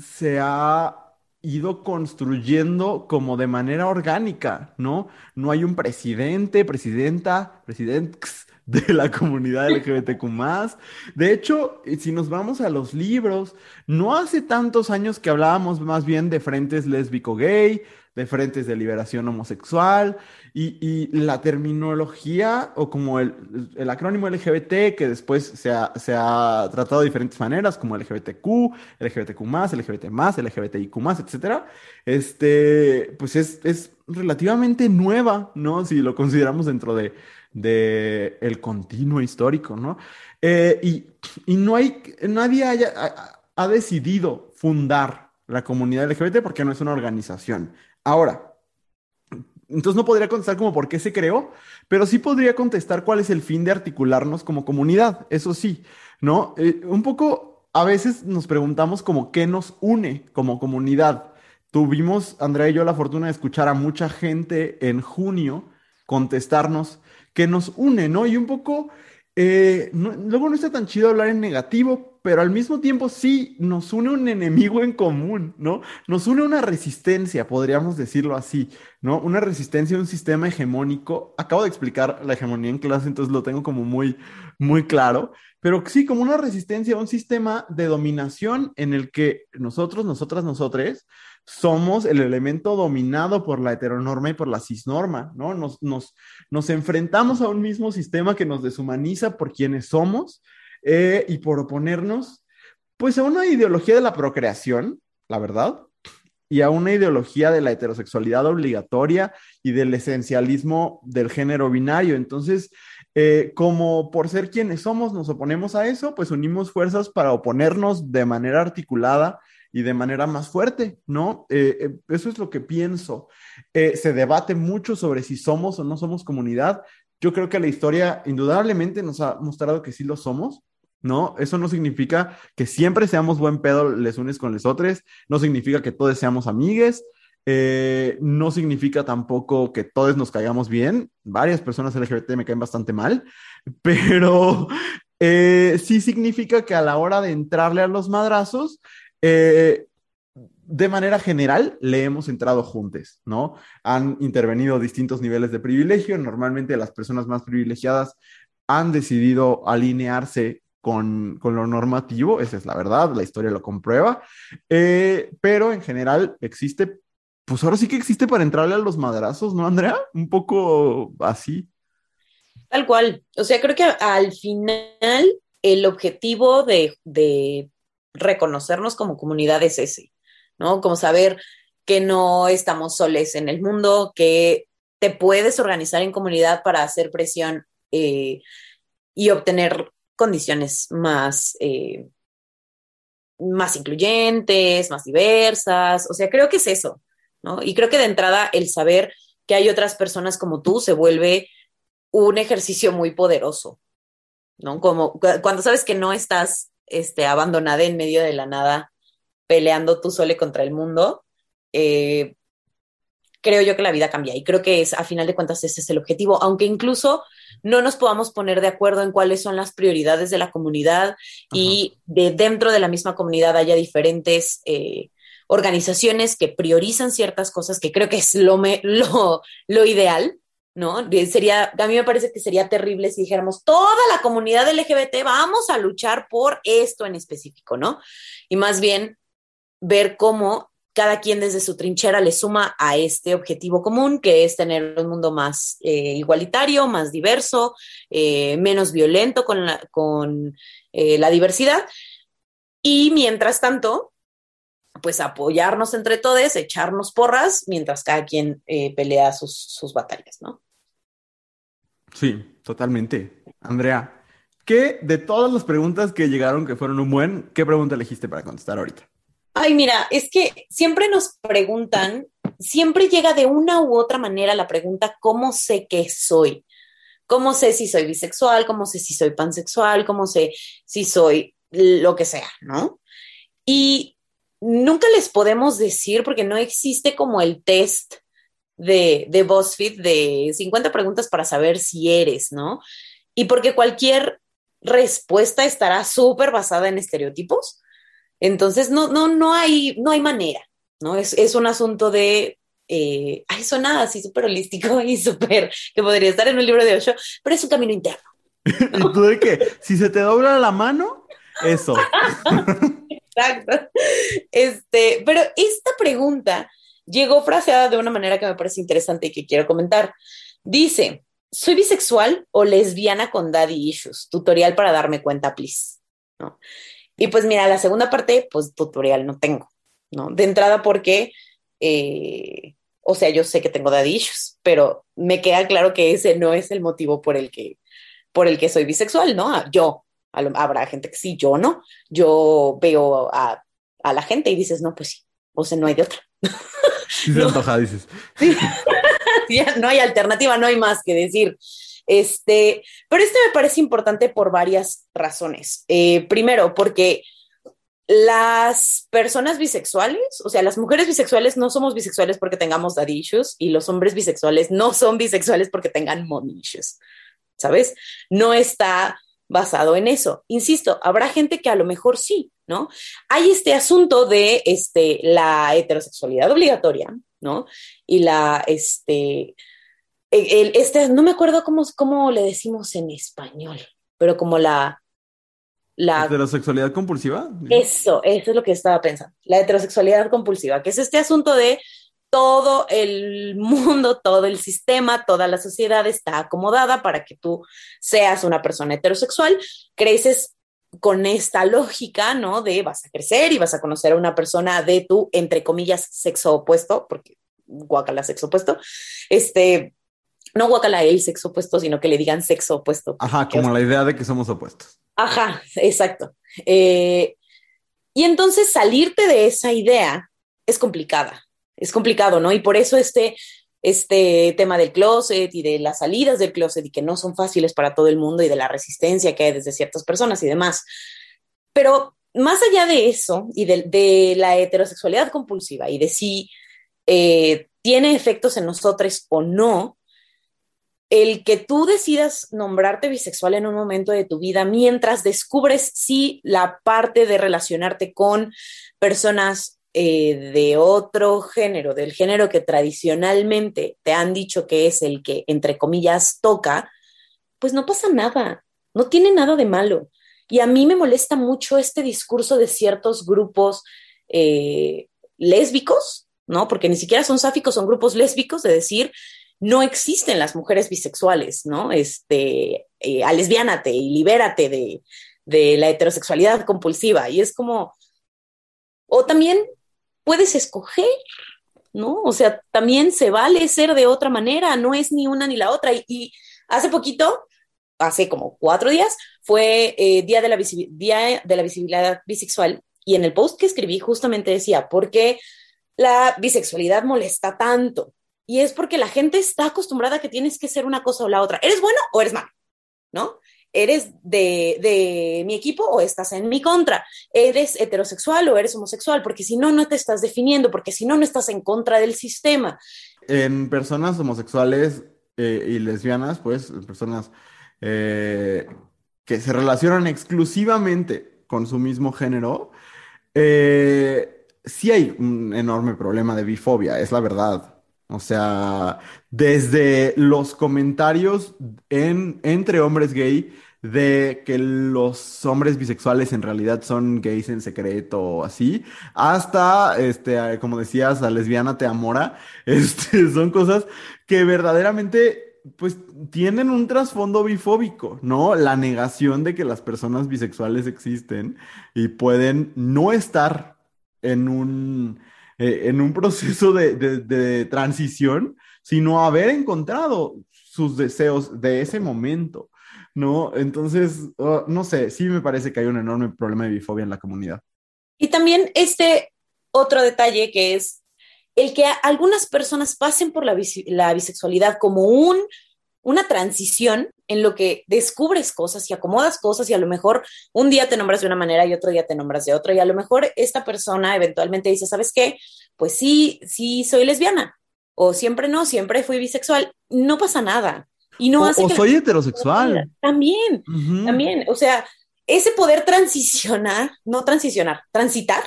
S1: se ha ido construyendo como de manera orgánica, ¿no? No hay un presidente, presidenta, presidentes de la comunidad LGBTQ+. De hecho, si nos vamos a los libros, no hace tantos años que hablábamos más bien de frentes lésbico-gay, de frentes de liberación homosexual y, la terminología o como el, acrónimo LGBT que después se ha, se ha, tratado de diferentes maneras como LGBTQ, LGBTQ+, LGBT+, LGBTIQ+, etcétera, este, pues es, es relativamente nueva, ¿no? Si lo consideramos dentro de, de el continuo histórico, ¿no? Eh, y, y, no hay, nadie haya, ha, decidido fundar la comunidad LGBT porque no es una organización. Ahora, entonces no podría contestar como por qué se creó, pero sí podría contestar cuál es el fin de articularnos como comunidad, eso sí, ¿no? Eh, un poco, a veces nos preguntamos como qué nos une como comunidad. Tuvimos, Andrea y yo, la fortuna de escuchar a mucha gente en junio contestarnos qué nos une, ¿no? Y un poco, eh, luego no está tan chido hablar en negativo, pero al mismo tiempo sí nos une un enemigo en común, ¿no? Nos une una resistencia, podríamos decirlo así, ¿no? Una resistencia a un sistema hegemónico. Acabo de explicar la hegemonía en clase, entonces lo tengo como muy, muy claro, pero sí como una resistencia a un sistema de dominación en el que nosotros, nosotras, nosotres somos el elemento dominado por la heteronorma y por la cisnorma, ¿no? Nos, nos, nos enfrentamos a un mismo sistema que nos deshumaniza por quienes somos eh, y por oponernos, pues a una ideología de la procreación, la verdad, y a una ideología de la heterosexualidad obligatoria y del esencialismo del género binario. Entonces, eh, como por ser quienes somos nos oponemos a eso, pues unimos fuerzas para oponernos de manera articulada y de manera más fuerte, ¿no? Eh, eso es lo que pienso. se debate mucho sobre si somos o no somos comunidad. Yo creo que la historia indudablemente nos ha mostrado que sí lo somos, ¿no? Eso no significa que siempre seamos buen pedo les unes con les otros, no significa que todos seamos amigues, eh, no significa tampoco que todos nos caigamos bien, varias personas LGBT me caen bastante mal, pero eh, sí significa que a la hora de entrarle a los madrazos, eh, de manera general le hemos entrado juntos, ¿no? Han intervenido distintos niveles de privilegio, normalmente las personas más privilegiadas han decidido alinearse con, lo normativo, esa es la verdad, la historia lo comprueba, eh, pero en general existe, pues ahora sí que existe para entrarle a los madrazos, ¿no, Andrea? Un poco así.
S2: Tal cual, o sea, creo que al final el objetivo de, de reconocernos como comunidad es ese, ¿no? Como saber que no estamos soles en el mundo, que te puedes organizar en comunidad para hacer presión eh, y obtener condiciones más, eh, más incluyentes, más diversas. O sea, creo que es eso, ¿no? Y creo que de entrada el saber que hay otras personas como tú se vuelve un ejercicio muy poderoso, ¿no? Como cuando sabes que no estás este, abandonada en medio de la nada peleando tú sole contra el mundo, eh, creo yo que la vida cambia. Y creo que es, a final de cuentas, ese es el objetivo, aunque incluso no nos podamos poner de acuerdo en cuáles son las prioridades de la comunidad y de dentro de la misma comunidad haya diferentes eh, organizaciones que priorizan ciertas cosas, que creo que es lo, lo, lo ideal, ¿no? Sería, a mí me parece que sería terrible si dijéramos, toda la comunidad LGBT vamos a luchar por esto en específico, ¿no? Y más bien ver cómo cada quien desde su trinchera le suma a este objetivo común, que es tener un mundo más eh, igualitario, más diverso, eh, menos violento con, con eh, la diversidad. Y mientras tanto, pues apoyarnos entre todos, echarnos porras, mientras cada quien pelea sus, sus batallas, ¿no?
S1: Sí, totalmente. Andrea, ¿qué de todas las preguntas que llegaron que fueron un buen, qué pregunta elegiste para contestar ahorita?
S2: Ay, mira, es que siempre nos preguntan, siempre llega de una u otra manera la pregunta, ¿cómo sé que soy? ¿Cómo sé si soy bisexual? ¿Cómo sé si soy pansexual? ¿Cómo sé si soy lo que sea? ¿No? Y nunca les podemos decir porque no existe como el test de, de BuzzFeed de 50 preguntas para saber si eres, ¿no? Y porque cualquier respuesta estará súper basada en estereotipos entonces, no, no, no hay, no hay manera, ¿no? Es, es un asunto de eh, ay, suena así súper holístico y súper que podría estar en un libro de Osho, pero es un camino interno.
S1: ¿Y tú de qué? Si se te dobla la mano, eso.
S2: Exacto. Este, pero esta pregunta llegó fraseada de una manera que me parece interesante y que quiero comentar. Dice, soy bisexual o lesbiana con daddy issues. Tutorial para darme cuenta, please. ¿No? Y pues mira, la segunda parte, pues tutorial no tengo, ¿no? De entrada porque, eh, o sea, yo sé que tengo daddy issues, pero me queda claro que ese no es el motivo por el que, por el que soy bisexual, ¿no? Yo, habrá gente que sí, yo no. Yo veo a, a la gente y dices, no, pues sí, o sea, no hay de otra.
S1: Sí, se antoja, dices.
S2: no hay alternativa, no hay más que decir. Este, pero este me parece importante por varias razones. Eh, primero, porque las personas bisexuales, o sea, las mujeres bisexuales no somos bisexuales porque tengamos daddy issues y los hombres bisexuales no son bisexuales porque tengan mommy issues, ¿sabes? No está basado en eso. Insisto, habrá gente que a lo mejor sí, ¿no? Hay este asunto de este, la heterosexualidad obligatoria, ¿no? Y la, este, el, este, no me acuerdo cómo, cómo le decimos en español, pero como la,
S1: la heterosexualidad compulsiva.
S2: Eso, eso es lo que estaba pensando. La heterosexualidad compulsiva, que es este asunto de todo el mundo, todo el sistema, toda la sociedad está acomodada para que tú seas una persona heterosexual, creces con esta lógica, ¿no? De vas a crecer y vas a conocer a una persona de tu, entre comillas, sexo opuesto, porque guacala sexo opuesto, este, no guacala el sexo opuesto, sino que le digan sexo opuesto.
S1: Ajá, como la idea de que somos opuestos.
S2: Ajá, exacto. Eh, y entonces salirte de esa idea es complicada, es complicado, ¿no? Y por eso este, este tema del closet y de las salidas del closet y que no son fáciles para todo el mundo y de la resistencia que hay desde ciertas personas y demás. Pero más allá de eso y de, la heterosexualidad compulsiva y de si eh, tiene efectos en nosotros o no, el que tú decidas nombrarte bisexual en un momento de tu vida mientras descubres si la parte de relacionarte con personas eh, de otro género, del género que tradicionalmente te han dicho que es el que, entre comillas, toca, pues no pasa nada, no tiene nada de malo. Y a mí me molesta mucho este discurso de ciertos grupos eh, lésbicos, ¿no? Porque ni siquiera son sáficos, son grupos lésbicos, de decir, no existen las mujeres bisexuales, ¿no? Este, eh, y libérate de, de la heterosexualidad compulsiva. Y es como, o también puedes escoger, ¿no? O sea, también se vale ser de otra manera, no es ni una ni la otra. Y, hace poquito, hace como cuatro días, fue eh, Día, de la Día de la Visibilidad Bisexual y en el post que escribí justamente decía, ¿por qué la bisexualidad molesta tanto? Y es porque la gente está acostumbrada a que tienes que ser una cosa o la otra. ¿Eres bueno o eres malo? ¿No? ¿Eres de, mi equipo o estás en mi contra? ¿Eres heterosexual o eres homosexual? Porque si no, no te estás definiendo, porque si no, no estás en contra del sistema.
S1: En personas homosexuales eh, y lesbianas, pues, personas eh, que se relacionan exclusivamente con su mismo género, eh, sí hay un enorme problema de bifobia, es la verdad. O sea, desde los comentarios en, entre hombres gay de que los hombres bisexuales en realidad son gays en secreto o así, hasta, este, como decías, a lesbiana te amora, este, son cosas que verdaderamente, pues, tienen un trasfondo bifóbico, ¿no? La negación de que las personas bisexuales existen y pueden no estar en un eh, en un proceso de, transición, sino haber encontrado sus deseos de ese momento, ¿no? Entonces, oh, no sé, sí me parece que hay un enorme problema de bifobia en la comunidad.
S2: Y también este otro detalle que es el que algunas personas pasen por la, la bisexualidad como un una transición en lo que descubres cosas y acomodas cosas y a lo mejor un día te nombras de una manera y otro día te nombras de otra y a lo mejor esta persona eventualmente dice, ¿sabes qué? Pues sí, sí soy lesbiana o siempre no, siempre fui bisexual, no pasa nada. Y no
S1: o,
S2: hace
S1: o soy heterosexual.
S2: También, también, o sea, ese poder transicionar, no transicionar, transitar,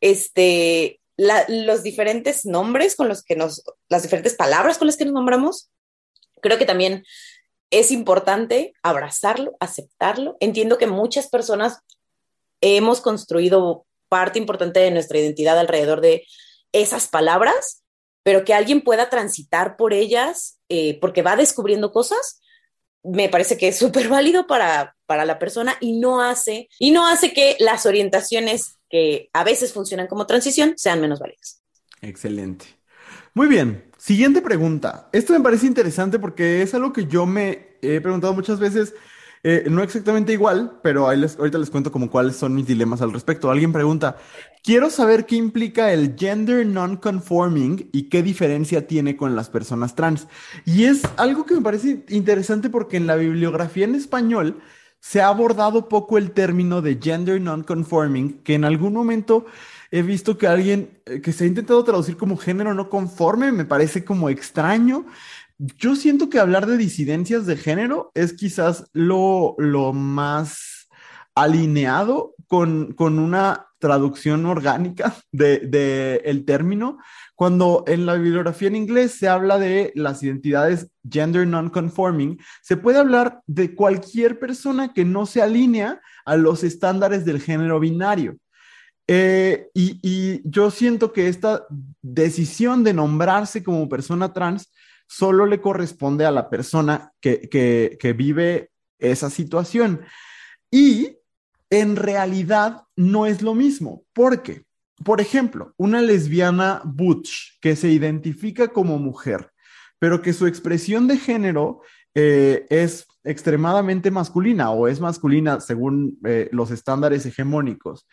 S2: este, los diferentes nombres con los que nos, las diferentes palabras con las que nos nombramos, creo que también es importante abrazarlo, aceptarlo. Entiendo que muchas personas hemos construido parte importante de nuestra identidad alrededor de esas palabras pero que alguien pueda transitar por ellas eh, porque va descubriendo cosas, me parece que es súper válido para, para la persona y no hace, y no hace que las orientaciones que a veces funcionan como transición sean menos válidas.
S1: Excelente. Muy bien, siguiente pregunta. Esto me parece interesante porque es algo que yo me he preguntado muchas veces, eh, no exactamente igual, pero ahorita les cuento como cuáles son mis dilemas al respecto. Alguien pregunta, quiero saber qué implica el gender non-conforming y qué diferencia tiene con las personas trans. Y es algo que me parece interesante porque en la bibliografía en español se ha abordado poco el término de gender non-conforming, que en algún momento he visto que alguien eh, que se ha intentado traducir como género no conforme, me parece como extraño. Yo siento que hablar de disidencias de género es quizás lo, lo más alineado con, con una traducción orgánica del de, el término, cuando en la bibliografía en inglés se habla de las identidades gender non-conforming, se puede hablar de cualquier persona que no se alinea a los estándares del género binario. Eh, y, yo siento que esta decisión de nombrarse como persona trans solo le corresponde a la persona que vive esa situación. Y en realidad no es lo mismo, porque por ejemplo, una lesbiana butch que se identifica como mujer, pero que su expresión de género eh, es extremadamente masculina o es masculina según eh, los estándares hegemónicos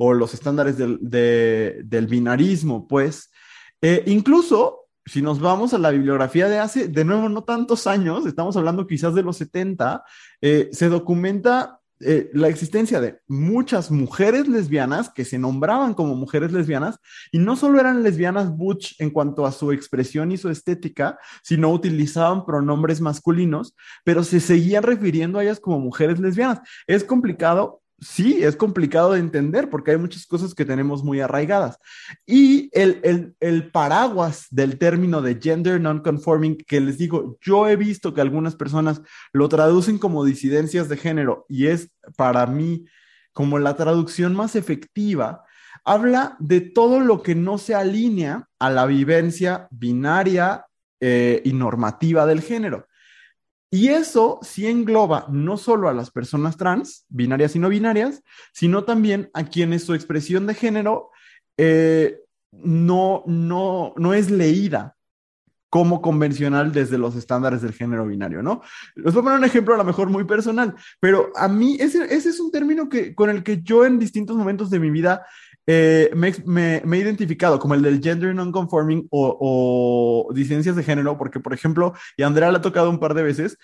S1: o los estándares del, de, del binarismo, pues, eh, incluso si nos vamos a la bibliografía de hace, de nuevo, no tantos años, estamos hablando quizás de los 70, se documenta eh, la existencia de muchas mujeres lesbianas que se nombraban como mujeres lesbianas y no solo eran lesbianas butch en cuanto a su expresión y su estética, sino utilizaban pronombres masculinos, pero se seguían refiriendo a ellas como mujeres lesbianas. Es complicado sí, es complicado de entender porque hay muchas cosas que tenemos muy arraigadas. Y el, el, paraguas del término de gender non-conforming, que les digo, yo he visto que algunas personas lo traducen como disidencias de género y es para mí como la traducción más efectiva, habla de todo lo que no se alinea a la vivencia binaria eh, y normativa del género. Y eso sí engloba no solo a las personas trans, binarias y no binarias, sino también a quienes su expresión de género eh, no, no, no es leída como convencional desde los estándares del género binario, ¿no? Les voy a poner un ejemplo a lo mejor muy personal, pero a mí ese, ese es un término que, con el que yo en distintos momentos de mi vida eh, me, he identificado como el del gender non-conforming o, o disidencias de género, porque, por ejemplo, y a Andrea le ha tocado un par de veces,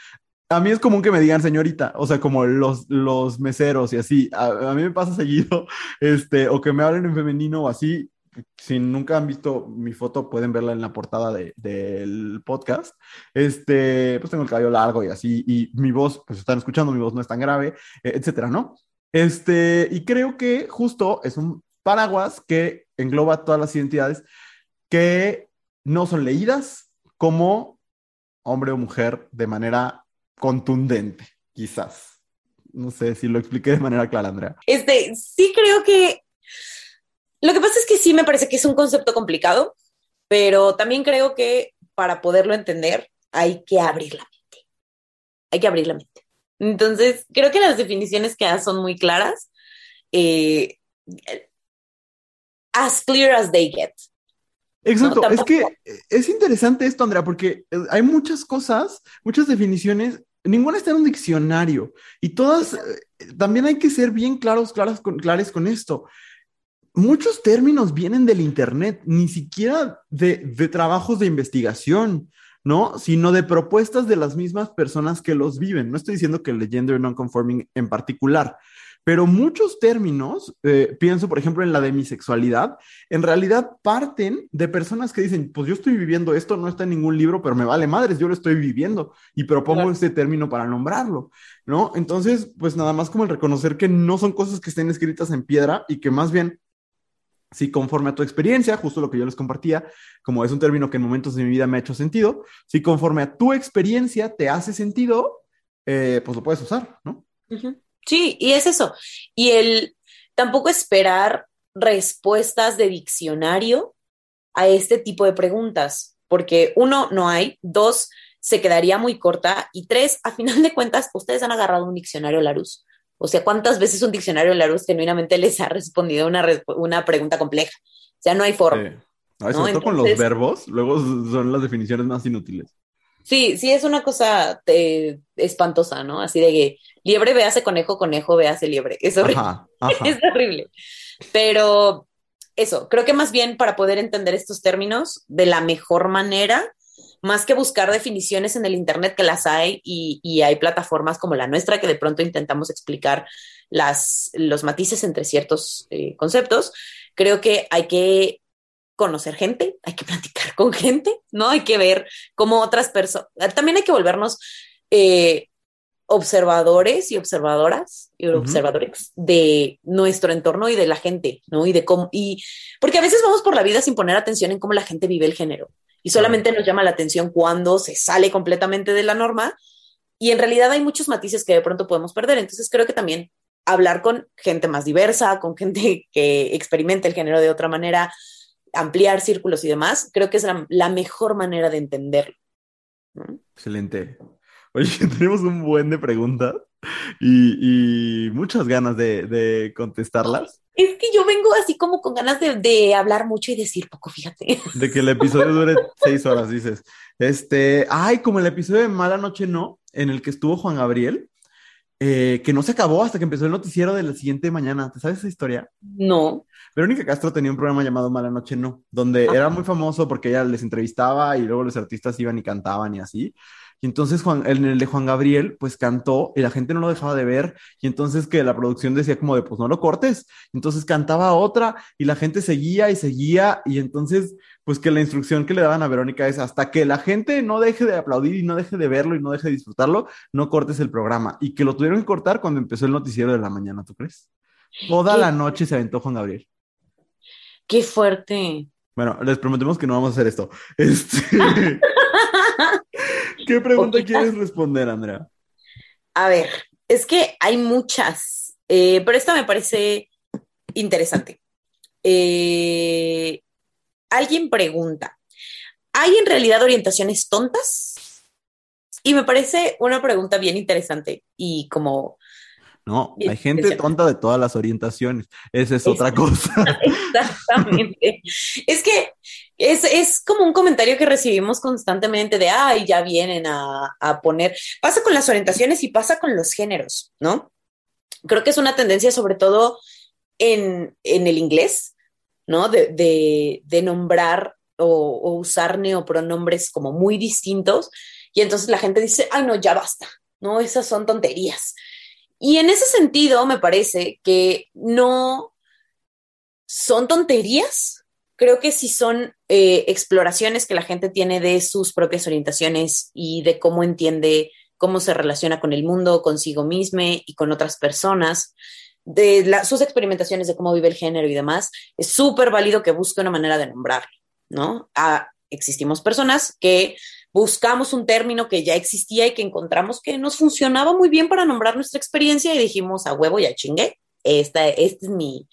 S1: a mí es común que me digan señorita, o sea, como los, los meseros y así. A, mí me pasa seguido, este, o que me hablen en femenino o así. Si nunca han visto mi foto, pueden verla en la portada de, del podcast. Este, pues tengo el cabello largo y así, y mi voz, pues están escuchando, mi voz no es tan grave, e, etcétera, ¿no? Este, y creo que justo es un paraguas que engloba todas las identidades que no son leídas como hombre o mujer de manera contundente, quizás. No sé si lo expliqué de manera clara, Andrea.
S2: Este, sí creo que lo que pasa es que sí me parece que es un concepto complicado, pero también creo que para poderlo entender hay que abrir la mente. Hay que abrir la mente. Entonces, creo que las definiciones que das son muy claras. Eh, as clear as they get.
S1: Exacto, es que es interesante esto, Andrea, porque eh, hay muchas cosas, muchas definiciones, ninguna está en un diccionario y todas, eh, también hay que ser bien claros, claras con, clares con esto. Muchos términos vienen del Internet, ni siquiera de, de trabajos de investigación, ¿no? Sino de propuestas de las mismas personas que los viven. No estoy diciendo que el gender non-conforming en particular, pero muchos términos, eh, pienso por ejemplo en la demisexualidad, en realidad parten de personas que dicen, pues yo estoy viviendo esto, no está en ningún libro, pero me vale madres, yo lo estoy viviendo y propongo este término para nombrarlo, ¿no? Entonces, pues nada más como el reconocer que no son cosas que estén escritas en piedra y que más bien si conforme a tu experiencia, justo lo que yo les compartía, como es un término que en momentos de mi vida me ha hecho sentido, si conforme a tu experiencia te hace sentido, eh, pues lo puedes usar, ¿no?
S2: Sí, y es eso. Y el tampoco esperar respuestas de diccionario a este tipo de preguntas, porque uno, no hay, dos, se quedaría muy corta y tres, a final de cuentas, ustedes han agarrado un diccionario Larousse. O sea, ¿cuántas veces un diccionario Larousse genuinamente les ha respondido una, una pregunta compleja? O sea, no hay forma.
S1: Sí. con los verbos, luego son las definiciones más inútiles.
S2: Sí, sí, es una cosa eh, espantosa, ¿no? Así de que liebre véase conejo, conejo véase liebre. Es horrible. es horrible. Pero eso, creo que más bien para poder entender estos términos de la mejor manera, más que buscar definiciones en el Internet, que las hay y, hay plataformas como la nuestra que de pronto intentamos explicar las, los matices entre ciertos eh, conceptos, creo que hay que conocer gente, hay que platicar con gente, ¿no? Hay que ver cómo otras personas, también hay que volvernos eh, observadores y observadoras y observadores de nuestro entorno y de la gente, ¿no? Y de cómo, y porque a veces vamos por la vida sin poner atención en cómo la gente vive el género y solamente nos llama la atención cuando se sale completamente de la norma y en realidad hay muchos matices que de pronto podemos perder, entonces creo que también hablar con gente más diversa, con gente que experimente el género de otra manera, ampliar círculos y demás, creo que es la, mejor manera de entenderlo.
S1: Excelente. Oye, tenemos un buen de preguntas y, muchas ganas de, contestarlas.
S2: Es que yo vengo así como con ganas de, hablar mucho y decir poco, fíjate.
S1: De que el episodio dure seis horas, dices. Este, ay, como el episodio de Mala Noche No, en el que estuvo Juan Gabriel, eh, que no se acabó hasta que empezó el noticiero de la siguiente mañana. ¿Te sabes esa historia?
S2: No.
S1: Verónica Castro tenía un programa llamado Mala Noche No, donde era muy famoso porque ella les entrevistaba y luego los artistas iban y cantaban y así. Y entonces Juan, en el de Juan Gabriel, pues cantó y la gente no lo dejaba de ver. Y entonces que la producción decía como de, pues no lo cortes. Entonces cantaba otra y la gente seguía y seguía. Y entonces, pues que la instrucción que le daban a Verónica es hasta que la gente no deje de aplaudir y no deje de verlo y no deje de disfrutarlo, no cortes el programa. Y que lo tuvieron que cortar cuando empezó el noticiero de la mañana, ¿tú crees? Toda la noche se aventó Juan Gabriel.
S2: Qué fuerte.
S1: Bueno, les prometemos que no vamos a hacer esto. Este... ¿Qué pregunta quieres responder, Andrea?
S2: A ver, es que hay muchas, eh, pero esta me parece interesante. Eh, alguien pregunta, ¿hay en realidad orientaciones tontas? Y me parece una pregunta bien interesante y como
S1: no, hay gente tonta de todas las orientaciones. Esa es otra cosa.
S2: Exactamente. es que es, como un comentario que recibimos constantemente de, ay, ya vienen a, poner. Pasa con las orientaciones y pasa con los géneros, ¿no? Creo que es una tendencia sobre todo en, el inglés, ¿no? De, nombrar o, o usar neopronombres como muy distintos. Y entonces la gente dice, ay, no, ya basta, ¿no? Esas son tonterías y en ese sentido, me parece que no son tonterías, creo que sí son eh, exploraciones que la gente tiene de sus propias orientaciones y de cómo entiende, cómo se relaciona con el mundo, consigo mismo y con otras personas, de sus experimentaciones de cómo vive el género y demás. Es súper válido que busque una manera de nombrarlo, ¿no? Ah, existimos personas que buscamos un término que ya existía y que encontramos que nos funcionaba muy bien para nombrar nuestra experiencia y dijimos a huevo ya chingué, esta, este es mi,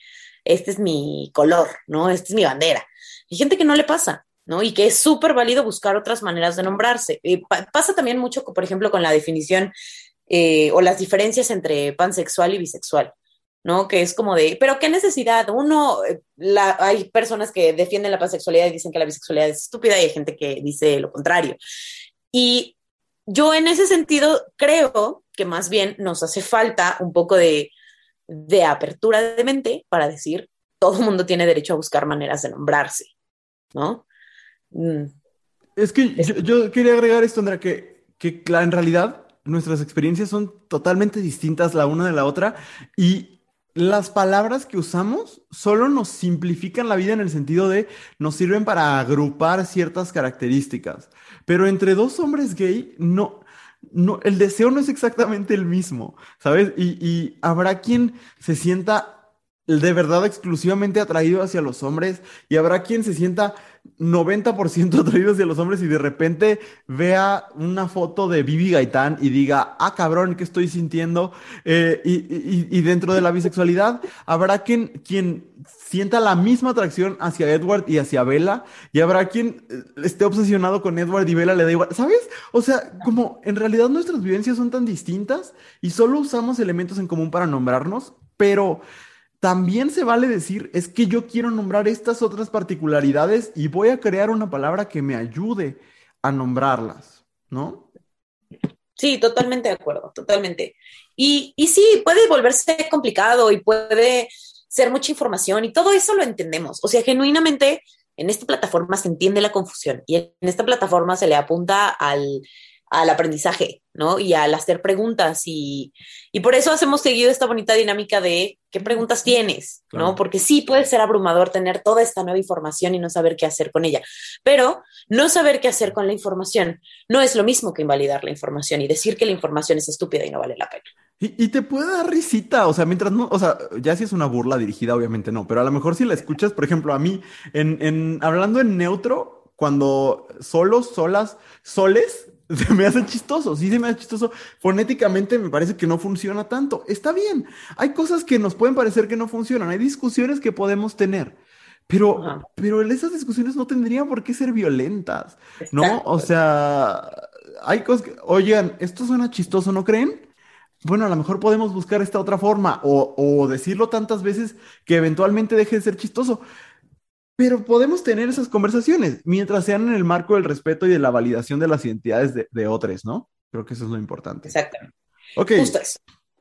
S2: este es mi color, ¿no? Esta es mi bandera. Hay gente que no le pasa, ¿no? Y que es súper válido buscar otras maneras de nombrarse. pasa también mucho, por ejemplo, con la definición eh, o las diferencias entre pansexual y bisexual. ¿No? Que es como de, pero qué necesidad. Uno, eh, la, hay personas que defienden la pansexualidad y dicen que la bisexualidad es estúpida y hay gente que dice lo contrario. Y yo en ese sentido creo que más bien nos hace falta un poco de, de apertura de mente para decir, todo el mundo tiene derecho a buscar maneras de nombrarse, ¿no?
S1: Mm. Es que yo, quería agregar esto, Andrea, que, que en realidad nuestras experiencias son totalmente distintas la una de la otra y las palabras que usamos solo nos simplifican la vida en el sentido de nos sirven para agrupar ciertas características. Pero entre dos hombres gay, no, no, el deseo no es exactamente el mismo, ¿sabes? Y, y habrá quien se sienta de verdad exclusivamente atraído hacia los hombres y habrá quien se sienta 90% atraído hacia los hombres y de repente vea una foto de Bibi Gaitán y diga, ah, cabrón, ¿qué estoy sintiendo? Eh, y, dentro de la bisexualidad habrá quien, quien sienta la misma atracción hacia Edward y hacia Bella y habrá quien eh, esté obsesionado con Edward y Bella le da igual, ¿sabes? O sea, como en realidad nuestras vivencias son tan distintas y solo usamos elementos en común para nombrarnos, pero también se vale decir, es que yo quiero nombrar estas otras particularidades y voy a crear una palabra que me ayude a nombrarlas, ¿no?
S2: Sí, totalmente de acuerdo, totalmente. Y, y sí, puede volverse complicado y puede ser mucha información y todo eso lo entendemos. O sea, genuinamente en esta plataforma se entiende la confusión y en esta plataforma se le apunta al, al aprendizaje, ¿no? Y al hacer preguntas y, y, por eso hemos seguido esta bonita dinámica de qué preguntas tienes, ¿no? Porque sí puede ser abrumador tener toda esta nueva información y no saber qué hacer con ella, pero no saber qué hacer con la información no es lo mismo que invalidar la información y decir que la información es estúpida y no vale la pena.
S1: Y, te puede dar risita, o sea, mientras no, o sea, ya si es una burla dirigida, obviamente no, pero a lo mejor si la escuchas, por ejemplo, a mí, en, en hablando en neutro, cuando solos, solas, soles, se me hace chistoso, sí se me hace chistoso. Fonéticamente me parece que no funciona tanto. Está bien, hay cosas que nos pueden parecer que no funcionan, hay discusiones que podemos tener. Pero, pero esas discusiones no tendrían por qué ser violentas, ¿no? O sea, hay cosas que, oigan, esto suena chistoso, ¿no creen? Bueno, a lo mejor podemos buscar esta otra forma o, o decirlo tantas veces que eventualmente deje de ser chistoso. Pero podemos tener esas conversaciones mientras sean en el marco del respeto y de la validación de las identidades de, otros, ¿no? Creo que eso es lo importante.
S2: Exactamente.
S1: Ok.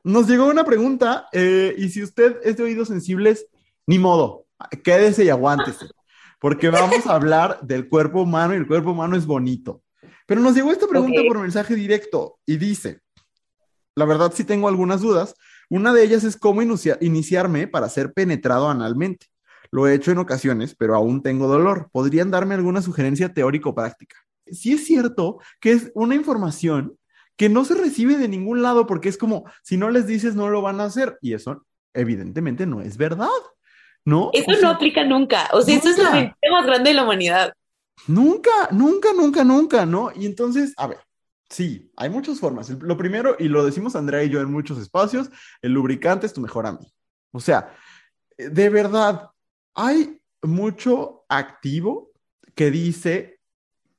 S1: Nos llegó una pregunta eh, y si usted es de oídos sensibles, ni modo, quédese y aguántese, porque vamos a hablar del cuerpo humano y el cuerpo humano es bonito. Pero nos llegó esta pregunta por mensaje directo y dice, la verdad sí tengo algunas dudas. Una de ellas es cómo iniciarme para ser penetrado analmente. Lo he hecho en ocasiones, pero aún tengo dolor. ¿Podrían darme alguna sugerencia teórico-práctica? Sí es cierto que es una información que no se recibe de ningún lado porque es como, si no les dices, no lo van a hacer. Y eso evidentemente no es verdad, ¿no?
S2: Eso no aplica nunca. O sea, eso es la mentira más grande de la humanidad.
S1: Nunca, nunca, nunca, nunca, ¿no? Y entonces, a ver, sí, hay muchas formas. Lo primero, y lo decimos Andrea y yo en muchos espacios, el lubricante es tu mejor amigo. O sea, de verdad, hay mucho activo que dice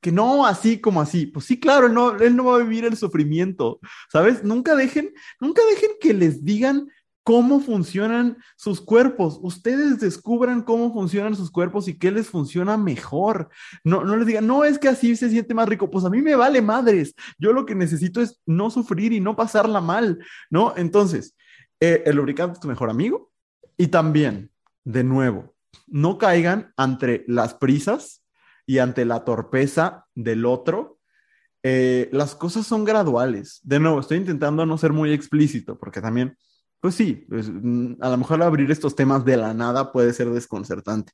S1: que no así como así. Pues sí, claro, él no, él no va a vivir el sufrimiento, ¿sabes? Nunca dejen, nunca dejen que les digan cómo funcionan sus cuerpos. Ustedes descubran cómo funcionan sus cuerpos y qué les funciona mejor. No, no les digan, no es que así se siente más rico. Pues a mí me vale madres. Yo lo que necesito es no sufrir y no pasarla mal, ¿no? Entonces, eh, el lubricante es tu mejor amigo. Y también, de nuevo, no caigan ante las prisas y ante la torpeza del otro. Eh, las cosas son graduales. De nuevo, estoy intentando no ser muy explícito, porque también, pues sí, pues, mm, a lo mejor abrir estos temas de la nada puede ser desconcertante,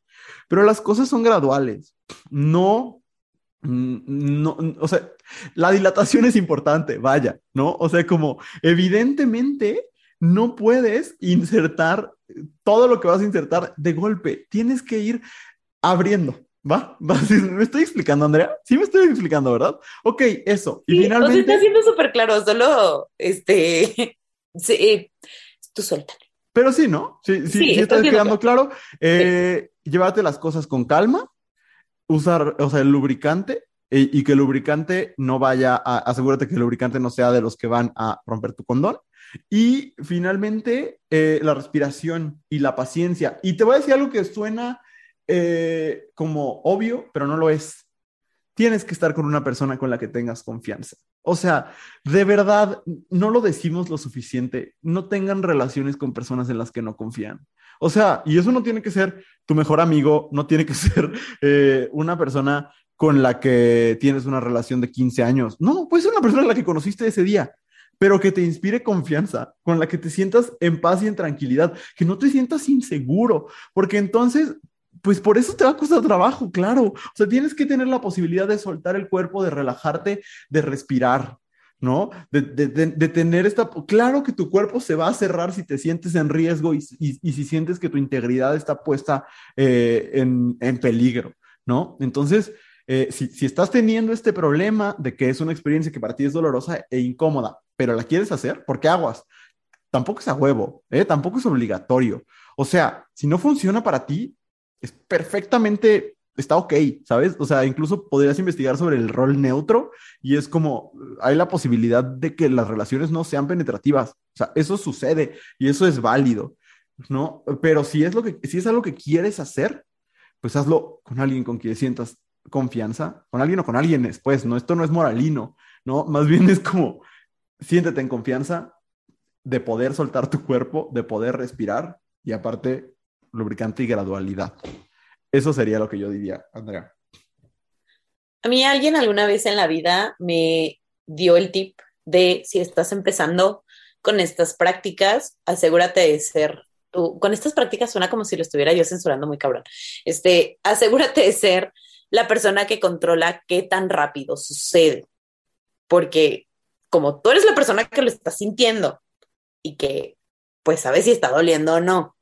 S1: pero las cosas son graduales. No, mm, no, o sea, la dilatación es importante, vaya, ¿no? O sea, como evidentemente no puedes insertar todo lo que vas a insertar de golpe. Tienes que ir abriendo. ¿Va? ¿Me estoy explicando, Andrea? Sí me estoy explicando, ¿verdad? Ok, eso.
S2: y finalmente... está siendo súper claro, solo, este, sí, tú suelta.
S1: Pero sí, ¿no? Sí, sí, sí, está quedando claro. Eh, Llévate las cosas con calma, usar, o sea, el lubricante y, y que el lubricante no vaya a, asegúrate que el lubricante no sea de los que van a romper tu condón. Y finalmente, eh, la respiración y la paciencia. Y te voy a decir algo que suena eh, como obvio, pero no lo es. Tienes que estar con una persona con la que tengas confianza. O sea, de verdad, no lo decimos lo suficiente. No tengan relaciones con personas en las que no confían. O sea, y eso no tiene que ser tu mejor amigo, no tiene que ser eh, una persona con la que tienes una relación de 15 años. No, puede ser una persona en la que conociste ese día pero que te inspire confianza, con la que te sientas en paz y en tranquilidad, que no te sientas inseguro, porque entonces, pues por eso te va a costar trabajo, claro. O sea, tienes que tener la posibilidad de soltar el cuerpo, de relajarte, de respirar. ¿no? De, tener esta... Claro que tu cuerpo se va a cerrar si te sientes en riesgo y, si sientes que tu integridad está puesta eh, en, peligro, ¿no? Entonces, eh, si, si, estás teniendo este problema de que es una experiencia que para ti es dolorosa e incómoda, pero la quieres hacer, ¿por qué aguas? Tampoco es a huevo, ¿eh? Tampoco es obligatorio. O sea, si no funciona para ti, es perfectamente está ok, ¿sabes? O sea, incluso podrías investigar sobre el rol neutro y es como, hay la posibilidad de que las relaciones no sean penetrativas. O sea, eso sucede y eso es válido, ¿no? Pero si es, lo que, si es algo que quieres hacer, pues hazlo con alguien con quien sientas confianza, con alguien o con alguien después, ¿no? Esto no es moralino, ¿no? Más bien es como, siéntete en confianza de poder soltar tu cuerpo, de poder respirar y aparte lubricante y gradualidad. Eso sería lo que yo diría, Andrea.
S2: A mí alguien alguna vez en la vida me dio el tip de si estás empezando con estas prácticas, asegúrate de ser tú. Con estas prácticas suena como si lo estuviera yo censurando muy cabrón. Este, asegúrate de ser la persona que controla qué tan rápido sucede. Porque como tú eres la persona que lo está sintiendo y que pues sabes si está doliendo o no,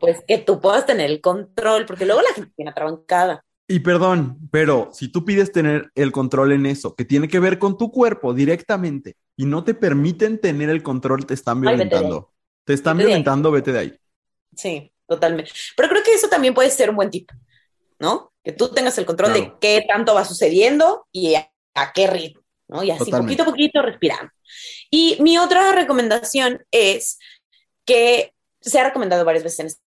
S2: pues que tú puedas tener el control, porque luego la gente tiene atrabancada.
S1: Y perdón, pero si tú pides tener el control en eso, que tiene que ver con tu cuerpo directamente, y no te permiten tener el control, te están violentando. te están violentando, vete de ahí.
S2: Sí, totalmente. Pero creo que eso también puede ser un buen tip, ¿no? Que tú tengas el control de qué tanto va sucediendo y a, qué ritmo, ¿no? Y así poquito a poquito respirando. Y mi otra recomendación es que se ha recomendado varias veces en este,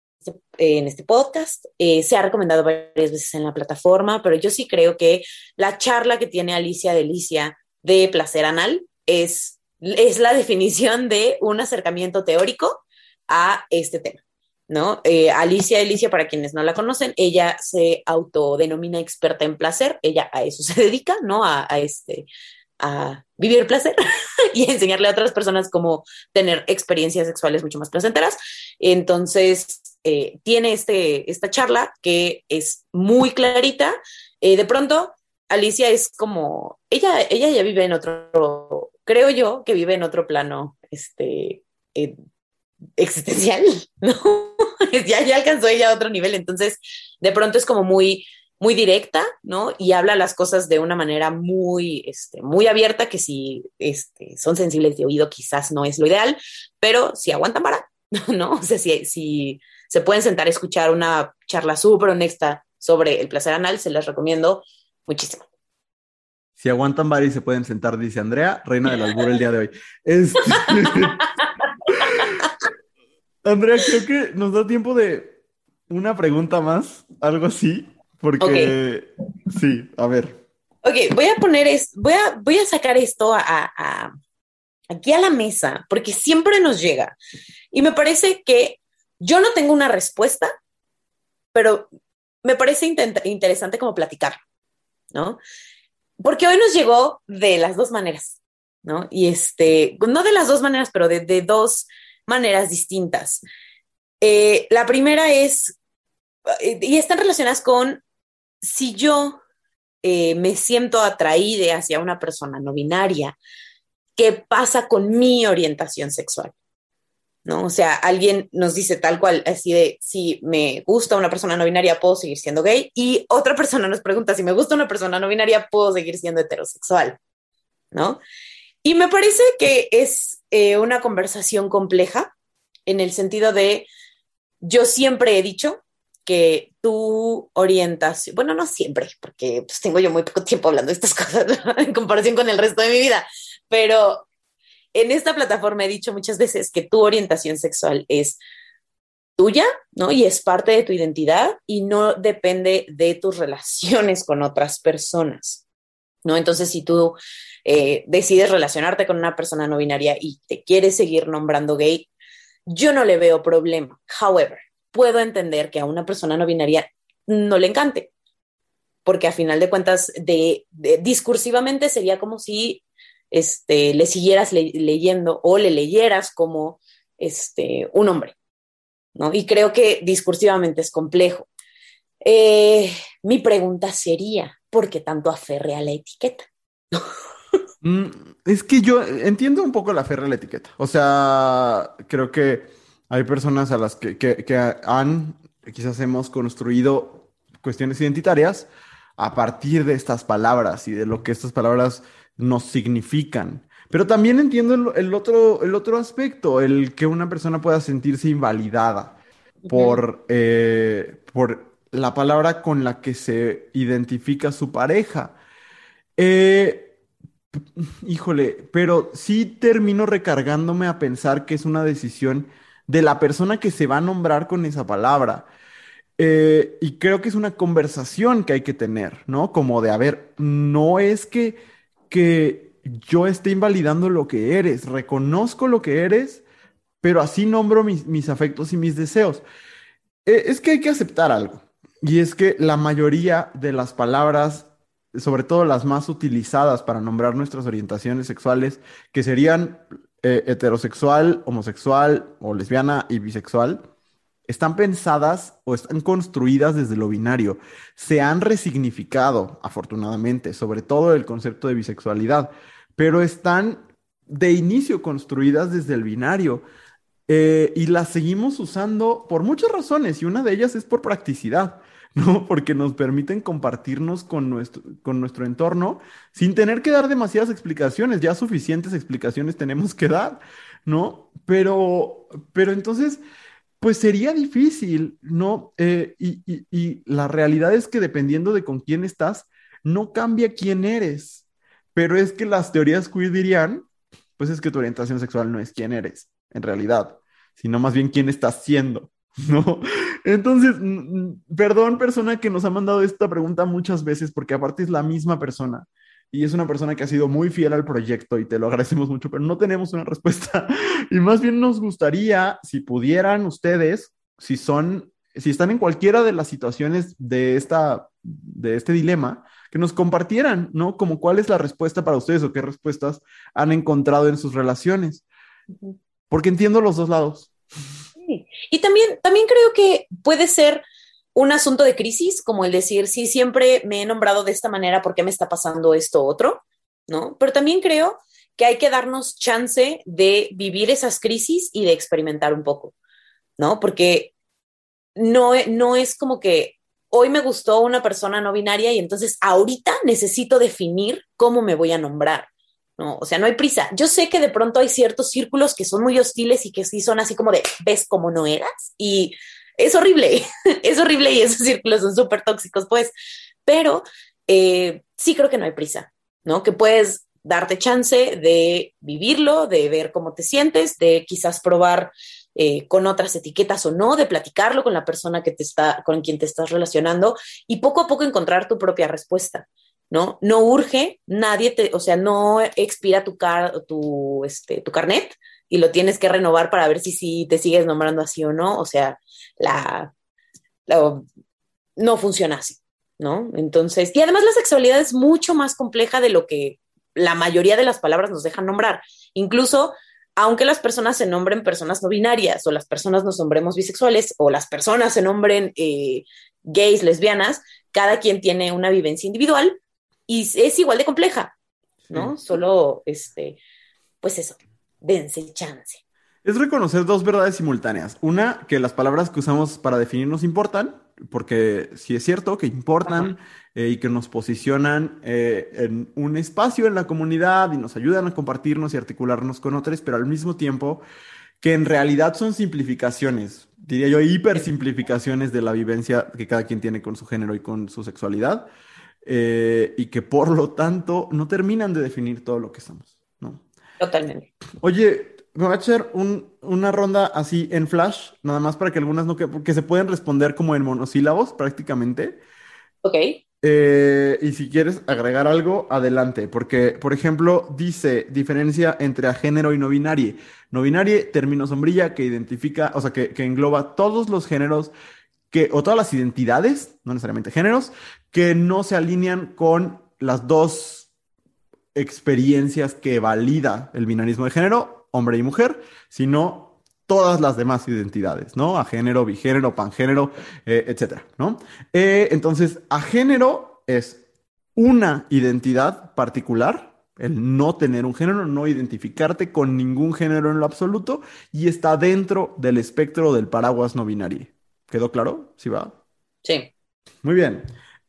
S2: en este podcast, eh, se ha recomendado varias veces en la plataforma, pero yo sí creo que la charla que tiene Alicia Delicia de placer anal es, es la definición de un acercamiento teórico a este tema. ¿no? Eh, Alicia Delicia, para quienes no la conocen, ella se autodenomina experta en placer, ella a eso se dedica, ¿no? A, a este, a vivir placer y enseñarle a otras personas cómo tener experiencias sexuales mucho más placenteras. Entonces, eh, tiene este, esta charla que es muy clarita. Eh, de pronto, Alicia es como, ella, ella ya vive en otro, creo yo que vive en otro plano, este, eh, existencial, ¿no? ya, ya alcanzó ella a otro nivel, entonces de pronto es como muy muy directa, ¿no? Y habla las cosas de una manera muy, este, muy abierta, que si este, son sensibles de oído quizás no es lo ideal, pero si aguantan para, ¿no? O sea, si, si se pueden sentar a escuchar una charla súper honesta sobre el placer anal, se les recomiendo muchísimo.
S1: Si aguantan vara y se pueden sentar, dice Andrea, reina del albur el día de hoy. Este, Andrea, creo que nos da tiempo de una pregunta más, algo así. Porque, sí, a ver.
S2: Ok, voy a poner, es, voy, a, voy a sacar esto a, aquí a la mesa, porque siempre nos llega. Y me parece que yo no tengo una respuesta, pero me parece interesante como platicar, ¿no? Porque hoy nos llegó de las dos maneras, ¿no? Y este, no de las dos maneras, pero de, dos maneras distintas. Eh, la primera es, eh, y están relacionadas con si yo eh, me siento atraída hacia una persona no binaria, ¿qué pasa con mi orientación sexual? ¿No? O sea, alguien nos dice tal cual, así de, si me gusta una persona no binaria, puedo seguir siendo gay. Y otra persona nos pregunta, si me gusta una persona no binaria, puedo seguir siendo heterosexual. ¿No? Y me parece que es eh, una conversación compleja en el sentido de, yo siempre he dicho que tu orientación, bueno, no siempre, porque pues, tengo yo muy poco tiempo hablando de estas cosas en comparación con el resto de mi vida, pero en esta plataforma he dicho muchas veces que tu orientación sexual es tuya, ¿no? Y es parte de tu identidad y no depende de tus relaciones con otras personas, ¿no? Entonces, si tú eh, decides relacionarte con una persona no binaria y te quieres seguir nombrando gay, yo no le veo problema. However, puedo entender que a una persona no binaria no le encante, porque a final de cuentas, de, discursivamente sería como si este, le siguieras leyendo o le leyeras como este, un hombre, ¿no? Y creo que discursivamente es complejo. Eh, mi pregunta sería, ¿por qué tanto aferre a la etiqueta?
S1: Mm, es que yo entiendo un poco la fe la etiqueta. O sea, creo que hay personas a las que, que han, quizás hemos construido cuestiones identitarias a partir de estas palabras y de lo que estas palabras nos significan. Pero también entiendo el, otro, el otro aspecto, el que una persona pueda sentirse invalidada por, eh, por la palabra con la que se identifica su pareja. Eh, híjole, pero sí termino recargándome a pensar que es una decisión de la persona que se va a nombrar con esa palabra. Eh, y creo que es una conversación que hay que tener, ¿no? Como de, a ver, no es que, que yo esté invalidando lo que eres, reconozco lo que eres, pero así nombro mis, afectos y mis deseos. Eh, es que hay que aceptar algo, y es que la mayoría de las palabras, sobre todo las más utilizadas para nombrar nuestras orientaciones sexuales, que serían eh, heterosexual, homosexual o lesbiana y bisexual, están pensadas o están construidas desde lo binario. Se han resignificado, afortunadamente, sobre todo el concepto de bisexualidad, pero están de inicio construidas desde el binario. Eh, y las seguimos usando por muchas razones y una de ellas es por practicidad, ¿no? Porque nos permiten compartirnos con nuestro, con nuestro entorno sin tener que dar demasiadas explicaciones, ya suficientes explicaciones tenemos que dar, ¿no? Pero, pero entonces pues sería difícil, ¿no? Eh, y, la realidad es que dependiendo de con quién estás, no cambia quién eres. Pero es que las teorías queer dirían, pues es que tu orientación sexual no es quién eres, en realidad, sino más bien quién estás siendo, ¿no? Entonces, perdón, persona que nos ha mandado esta pregunta muchas veces, porque aparte es la misma persona y es una persona que ha sido muy fiel al proyecto y te lo agradecemos mucho, pero no tenemos una respuesta. y más bien nos gustaría, si pudieran ustedes, si son, si están en cualquiera de las situaciones de, esta, de este dilema, que nos compartieran, ¿no? Como cuál es la respuesta para ustedes o qué respuestas han encontrado en sus relaciones. Porque entiendo los dos lados.
S2: Y también, también creo que puede ser un asunto de crisis, como el decir, sí, siempre me he nombrado de esta manera, ¿por qué me está pasando esto otro? ¿No? Pero también creo que hay que darnos chance de vivir esas crisis y de experimentar un poco, ¿no? Porque no, no es como que hoy me gustó una persona no binaria y entonces ahorita necesito definir cómo me voy a nombrar. ¿No? O sea, no hay prisa. Yo sé que de pronto hay ciertos círculos que son muy hostiles y que sí son así como de, ves cómo no eras y es horrible, es horrible y esos círculos son súper tóxicos, pues, pero eh, sí creo que no hay prisa, ¿no? Que puedes darte chance de vivirlo, de ver cómo te sientes, de quizás probar eh, con otras etiquetas o no, de platicarlo con la persona que te está, con quien te estás relacionando y poco a poco encontrar tu propia respuesta. ¿No? No urge, nadie te, o sea, no expira tu, car, tu, este, tu carnet, y lo tienes que renovar para ver si, si te sigues nombrando así o no. O sea, la, no funciona así, ¿no? Entonces, y además la sexualidad es mucho más compleja de lo que la mayoría de las palabras nos dejan nombrar. Incluso, aunque las personas se nombren personas no binarias o las personas nos nombremos bisexuales o las personas se nombren eh, gays, lesbianas, cada quien tiene una vivencia individual y es igual de compleja, ¿no? Solo, este, pues eso, dense chance.
S1: Es reconocer dos verdades simultáneas. Una, que las palabras que usamos para definirnos importan, porque sí es cierto que importan eh, y que nos posicionan eh, en un espacio en la comunidad y nos ayudan a compartirnos y articularnos con otros, pero al mismo tiempo que en realidad son simplificaciones, diría yo, hipersimplificaciones de la vivencia que cada quien tiene con su género y con su sexualidad, eh, y que por lo tanto no terminan de definir todo lo que somos, ¿no?
S2: Totalmente.
S1: Oye, me voy a echar una ronda así en flash, nada más para que algunas no que, porque se pueden responder como en monosílabos prácticamente.
S2: Ok.
S1: Eh, y si quieres agregar algo, adelante, porque, por ejemplo, dice diferencia entre a género y no binario. No binario, término sombrilla que identifica, o sea, que, que engloba todos los géneros que, o todas las identidades, no necesariamente géneros, que no se alinean con las dos experiencias que valida el binarismo de género, hombre y mujer, sino todas las demás identidades, ¿no? A género, bigénero, pangénero, eh, etcétera, ¿no? Eh, entonces, a género es una identidad particular el no tener un género, no identificarte con ningún género en lo absoluto y está dentro del espectro del paraguas no binario. ¿Quedó claro? ¿Sí va?
S2: Sí.
S1: Muy bien.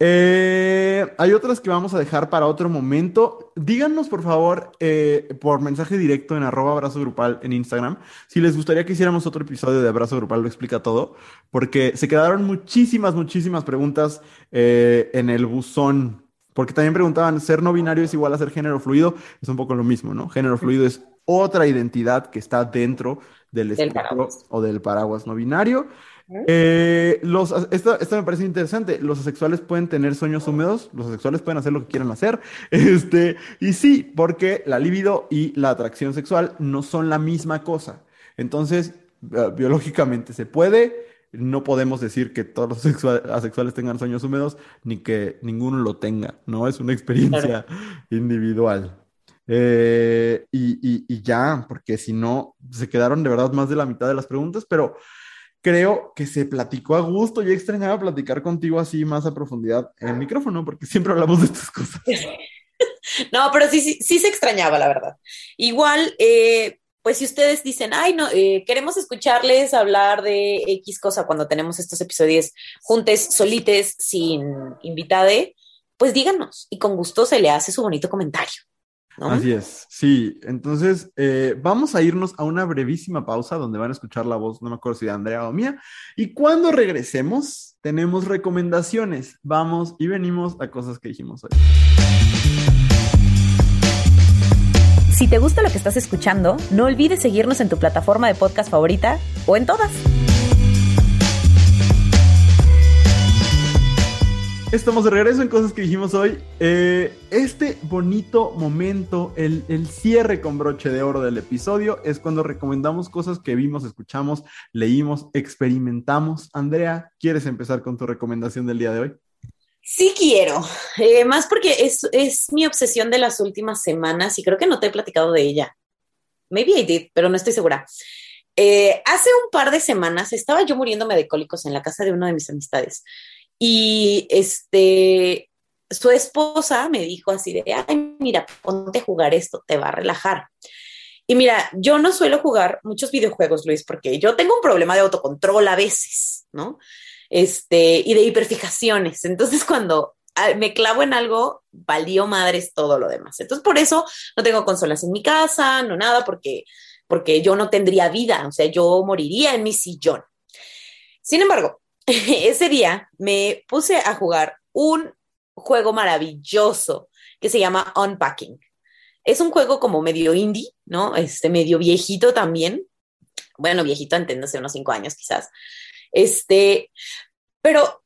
S1: Eh, hay otras que vamos a dejar para otro momento. Díganos, por favor, eh, por mensaje directo en arroba abrazo grupal en Instagram, si les gustaría que hiciéramos otro episodio de Abrazo Grupal lo explica todo, porque se quedaron muchísimas, muchísimas preguntas eh, en el buzón, porque también preguntaban, ¿ser no binario es igual a ser género fluido? Es un poco lo mismo, ¿no? Género fluido es otra identidad que está dentro del espectro o del paraguas no binario. Eh, los, esto, me parece interesante. Los asexuales pueden tener sueños húmedos, los asexuales pueden hacer lo que quieran hacer. Este, y sí, porque la libido y la atracción sexual no son la misma cosa. Entonces, eh, biológicamente se puede. No podemos decir que todos los asexuales tengan sueños húmedos ni que ninguno lo tenga, ¿no? Es una experiencia individual. Eh, y, y ya, porque si no, se quedaron de verdad más de la mitad de las preguntas, pero creo que se platicó a gusto. Yo extrañaba platicar contigo así más a profundidad en el micrófono, porque siempre hablamos de estas cosas.
S2: No, pero sí, sí, sí se extrañaba, la verdad. Igual, eh, pues si ustedes dicen, ay, no, eh, queremos escucharles hablar de X cosa cuando tenemos estos episodios juntes, solites, sin invitade, pues díganos y con gusto se le hace su bonito comentario.
S1: Así es, sí. Entonces, eh, vamos a irnos a una brevísima pausa donde van a escuchar la voz, no me acuerdo si de Andrea o mía. Y cuando regresemos, tenemos recomendaciones. Vamos y venimos a cosas que dijimos hoy.
S3: Si te gusta lo que estás escuchando, no olvides seguirnos en tu plataforma de podcast favorita o en todas.
S1: Estamos de regreso en cosas que dijimos hoy. Eh, este bonito momento, el, el, cierre con broche de oro del episodio, es cuando recomendamos cosas que vimos, escuchamos, leímos, experimentamos. Andrea, ¿quieres empezar con tu recomendación del día de hoy?
S2: Sí quiero, eh, más porque es, es mi obsesión de las últimas semanas y creo que no te he platicado de ella. Maybe I did, pero no estoy segura. Eh, hace un par de semanas estaba yo muriéndome de cólicos en la casa de una de mis amistades y este, su esposa me dijo así de, ay, mira, ponte a jugar esto, te va a relajar. Y mira, yo no suelo jugar muchos videojuegos, Luis, porque yo tengo un problema de autocontrol a veces, ¿no? Este, y de hiperfijaciones. Entonces, cuando ah, me clavo en algo, valió madres todo lo demás. Entonces, por eso no tengo consolas en mi casa, no nada, porque, porque yo no tendría vida, o sea, yo moriría en mi sillón. Sin embargo, ese día me puse a jugar un juego maravilloso que se llama Unpacking. Es un juego como medio indie, ¿no? Este medio viejito también. Bueno, viejito, entiéndase, unos cinco años quizás. Este, pero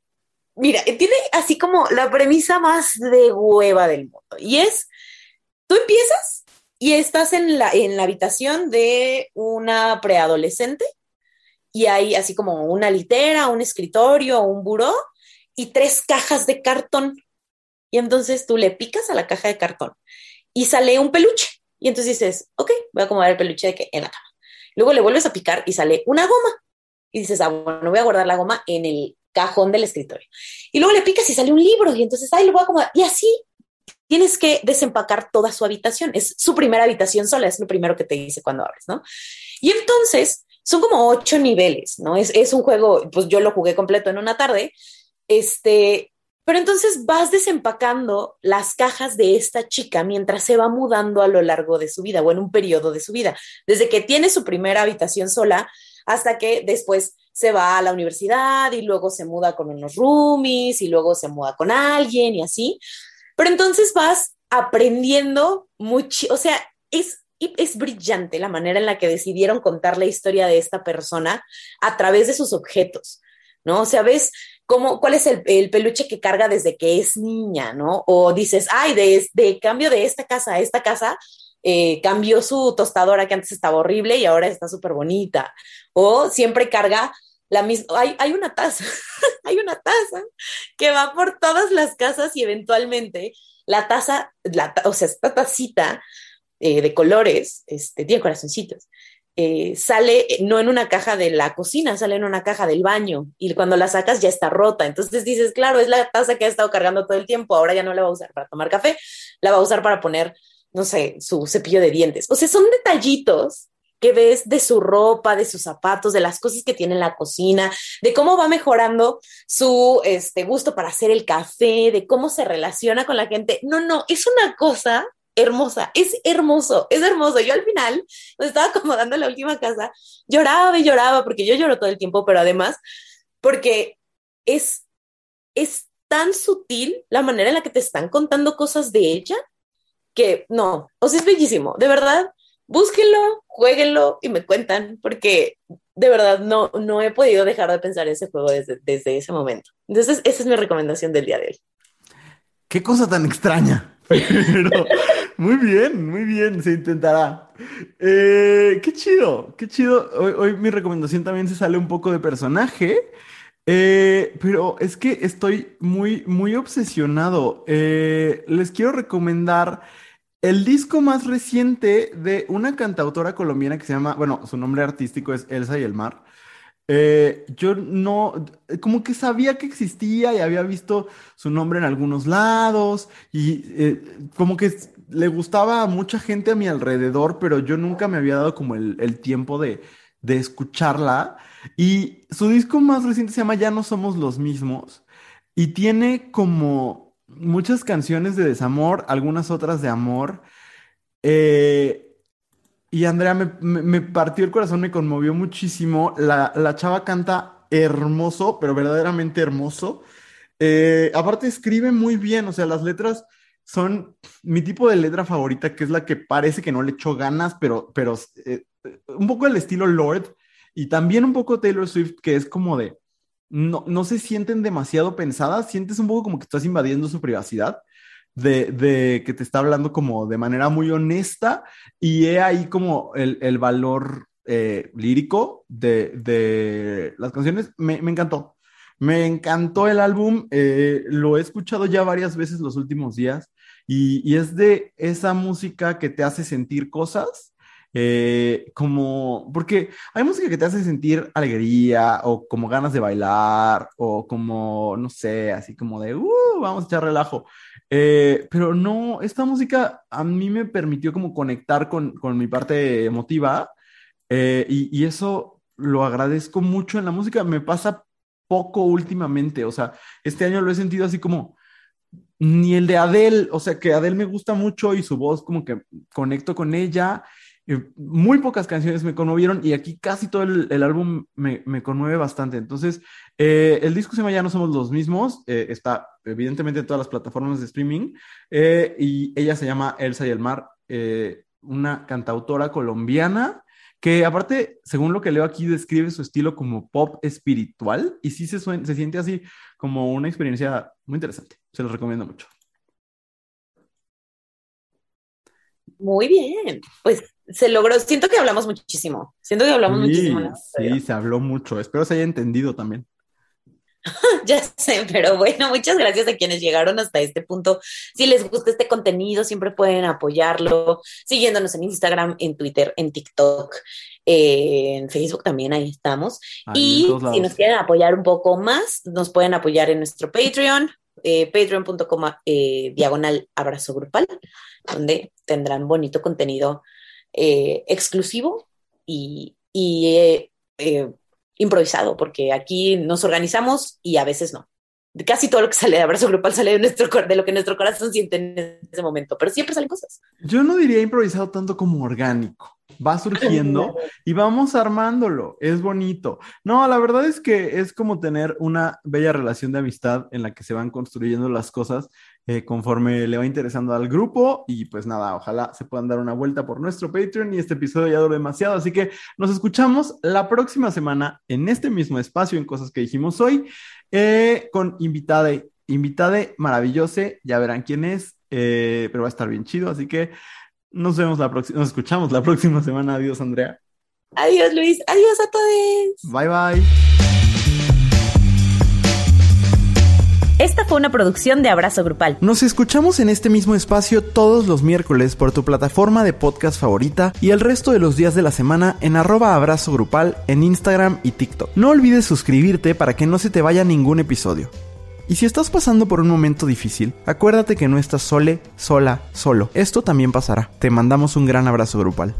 S2: mira, tiene así como la premisa más de hueva del mundo. Y es, tú empiezas y estás en la, en la habitación de una preadolescente y hay así como una litera, un escritorio, un buró y tres cajas de cartón. Y entonces tú le picas a la caja de cartón y sale un peluche. Y entonces dices, ok, voy a acomodar el peluche de que en la cama. Luego le vuelves a picar y sale una goma. Y dices, ah, bueno, voy a guardar la goma en el cajón del escritorio. Y luego le picas y sale un libro. Y entonces, ay, lo voy a acomodar. Y así tienes que desempacar toda su habitación. Es su primera habitación sola, es lo primero que te dice cuando abres, ¿no? Y entonces son como ocho niveles, ¿no? Es, es un juego, pues yo lo jugué completo en una tarde, este, pero entonces vas desempacando las cajas de esta chica mientras se va mudando a lo largo de su vida o en un periodo de su vida, desde que tiene su primera habitación sola hasta que después se va a la universidad y luego se muda con unos roomies y luego se muda con alguien y así. Pero entonces vas aprendiendo mucho, o sea, es y es brillante la manera en la que decidieron contar la historia de esta persona a través de sus objetos, ¿no? O sea, ves cómo, cuál es el, peluche que carga desde que es niña, ¿no? O dices, ay, de, de cambio de esta casa a esta casa, eh, cambió su tostadora que antes estaba horrible y ahora está súper bonita. O siempre carga la misma, hay, hay una taza, hay una taza que va por todas las casas y eventualmente la taza, la, o sea, esta tacita eh, de colores, este, tiene corazoncitos, eh, sale eh, no en una caja de la cocina, sale en una caja del baño y cuando la sacas ya está rota. Entonces dices, claro, es la taza que ha estado cargando todo el tiempo, ahora ya no la va a usar para tomar café, la va a usar para poner no sé, su cepillo de dientes. O sea, son detallitos que ves de su ropa, de sus zapatos, de las cosas que tiene en la cocina, de cómo va mejorando su este, gusto para hacer el café, de cómo se relaciona con la gente. No, no, es una cosa hermosa, es hermoso, es hermoso. Yo al final me estaba acomodando en la última casa, lloraba y lloraba porque yo lloro todo el tiempo, pero además porque es, es tan sutil la manera en la que te están contando cosas de ella que no, o sea, es bellísimo, de verdad búsquenlo, jueguenlo y me cuentan, porque de verdad no, no he podido dejar de pensar ese juego desde, desde ese momento. Entonces, esa es mi recomendación del día de hoy.
S1: Qué cosa tan extraña. muy bien, muy bien, se intentará. Eh, qué chido, qué chido. Hoy, hoy, mi recomendación también se sale un poco de personaje, eh, pero es que estoy muy, muy obsesionado. Eh, les quiero recomendar el disco más reciente de una cantautora colombiana que se llama, bueno, su nombre artístico es Elsa y el Mar. Yo no, como que sabía que existía y había visto su nombre en algunos lados y como que le gustaba a mucha gente a mi alrededor, pero yo nunca me había dado como el, el tiempo de, de escucharla. Y su disco más reciente se llama Ya no somos los mismos y tiene como muchas canciones de desamor, algunas otras de amor. Eh, y Andrea me, partió el corazón, me conmovió muchísimo. La, chava canta hermoso, pero verdaderamente hermoso. Eh, aparte escribe muy bien, o sea, las letras son mi tipo de letra favorita, que es la que parece que no le echó ganas, pero, pero eh, un poco el estilo Lord y también un poco Taylor Swift, que es como de, no, no se sienten demasiado pensadas, sientes un poco como que estás invadiendo su privacidad, de, que te está hablando como de manera muy honesta y he ahí como el, valor eh, lírico de, las canciones, me, encantó. Me encantó el álbum, eh, lo he escuchado ya varias veces los últimos días y, es de esa música que te hace sentir cosas eh, como, porque hay música que te hace sentir alegría o como ganas de bailar o como, no sé, así como de, uh, vamos a echar relajo. Eh, pero no, esta música a mí me permitió como conectar con, con mi parte emotiva eh, y, y eso lo agradezco mucho en la música. Me pasa poco últimamente, o sea, este año lo he sentido así como ni el de Adele, o sea, que Adele me gusta mucho y su voz como que conecto con ella muy pocas canciones me conmovieron y aquí casi todo el, álbum me, conmueve bastante. Entonces, eh, el disco se llama Ya no somos los mismos, eh, está evidentemente en todas las plataformas de streaming eh, y ella se llama Elsa y el Mar, una cantautora colombiana que aparte, según lo que leo aquí, describe su estilo como pop espiritual y sí se, se siente así como una experiencia muy interesante. Se los recomiendo mucho.
S2: Muy bien, pues se logró, siento que hablamos muchísimo, siento que hablamos muchísimo.
S1: Sí, se habló mucho, espero se haya entendido también.
S2: ya sé, pero bueno, muchas gracias a quienes llegaron hasta este punto. Si les gusta este contenido, siempre pueden apoyarlo siguiéndonos en Instagram, en Twitter, en TikTok, en Facebook también, ahí estamos. y si nos quieren apoyar un poco más, nos pueden apoyar en nuestro Patreon, eh, patreon.com eh, diagonal abrazo grupal, donde tendrán bonito contenido eh, exclusivo y, y improvisado, porque aquí nos organizamos y a veces no. Casi todo lo que sale de abrazo grupal sale de, nuestro, de lo que nuestro corazón siente en ese momento, pero siempre salen cosas.
S1: Yo no diría improvisado tanto como orgánico va surgiendo y vamos armándolo. Es bonito. No, la verdad es que es como tener una bella relación de amistad en la que se van construyendo las cosas eh, conforme le va interesando al grupo. Y pues nada, ojalá se puedan dar una vuelta por nuestro Patreon y este episodio ya duró demasiado. Así que nos escuchamos la próxima semana en este mismo espacio en cosas que dijimos hoy eh, con invitada, invitada maravillosa. Ya verán quién es, eh, pero va a estar bien chido. Así que nos vemos la próxima, nos escuchamos la próxima semana. Adiós, Andrea.
S2: Adiós, Luis. Adiós a todos.
S1: Bye, bye.
S3: Esta fue una producción de Abrazo Grupal.
S1: Nos escuchamos en este mismo espacio todos los miércoles por tu plataforma de podcast favorita y el resto de los días de la semana en arroba abrazo grupal en Instagram y TikTok. No olvides suscribirte para que no se te vaya ningún episodio. Y si estás pasando por un momento difícil, acuérdate que no estás sole, sola, solo. Esto también pasará. Te mandamos un gran abrazo grupal.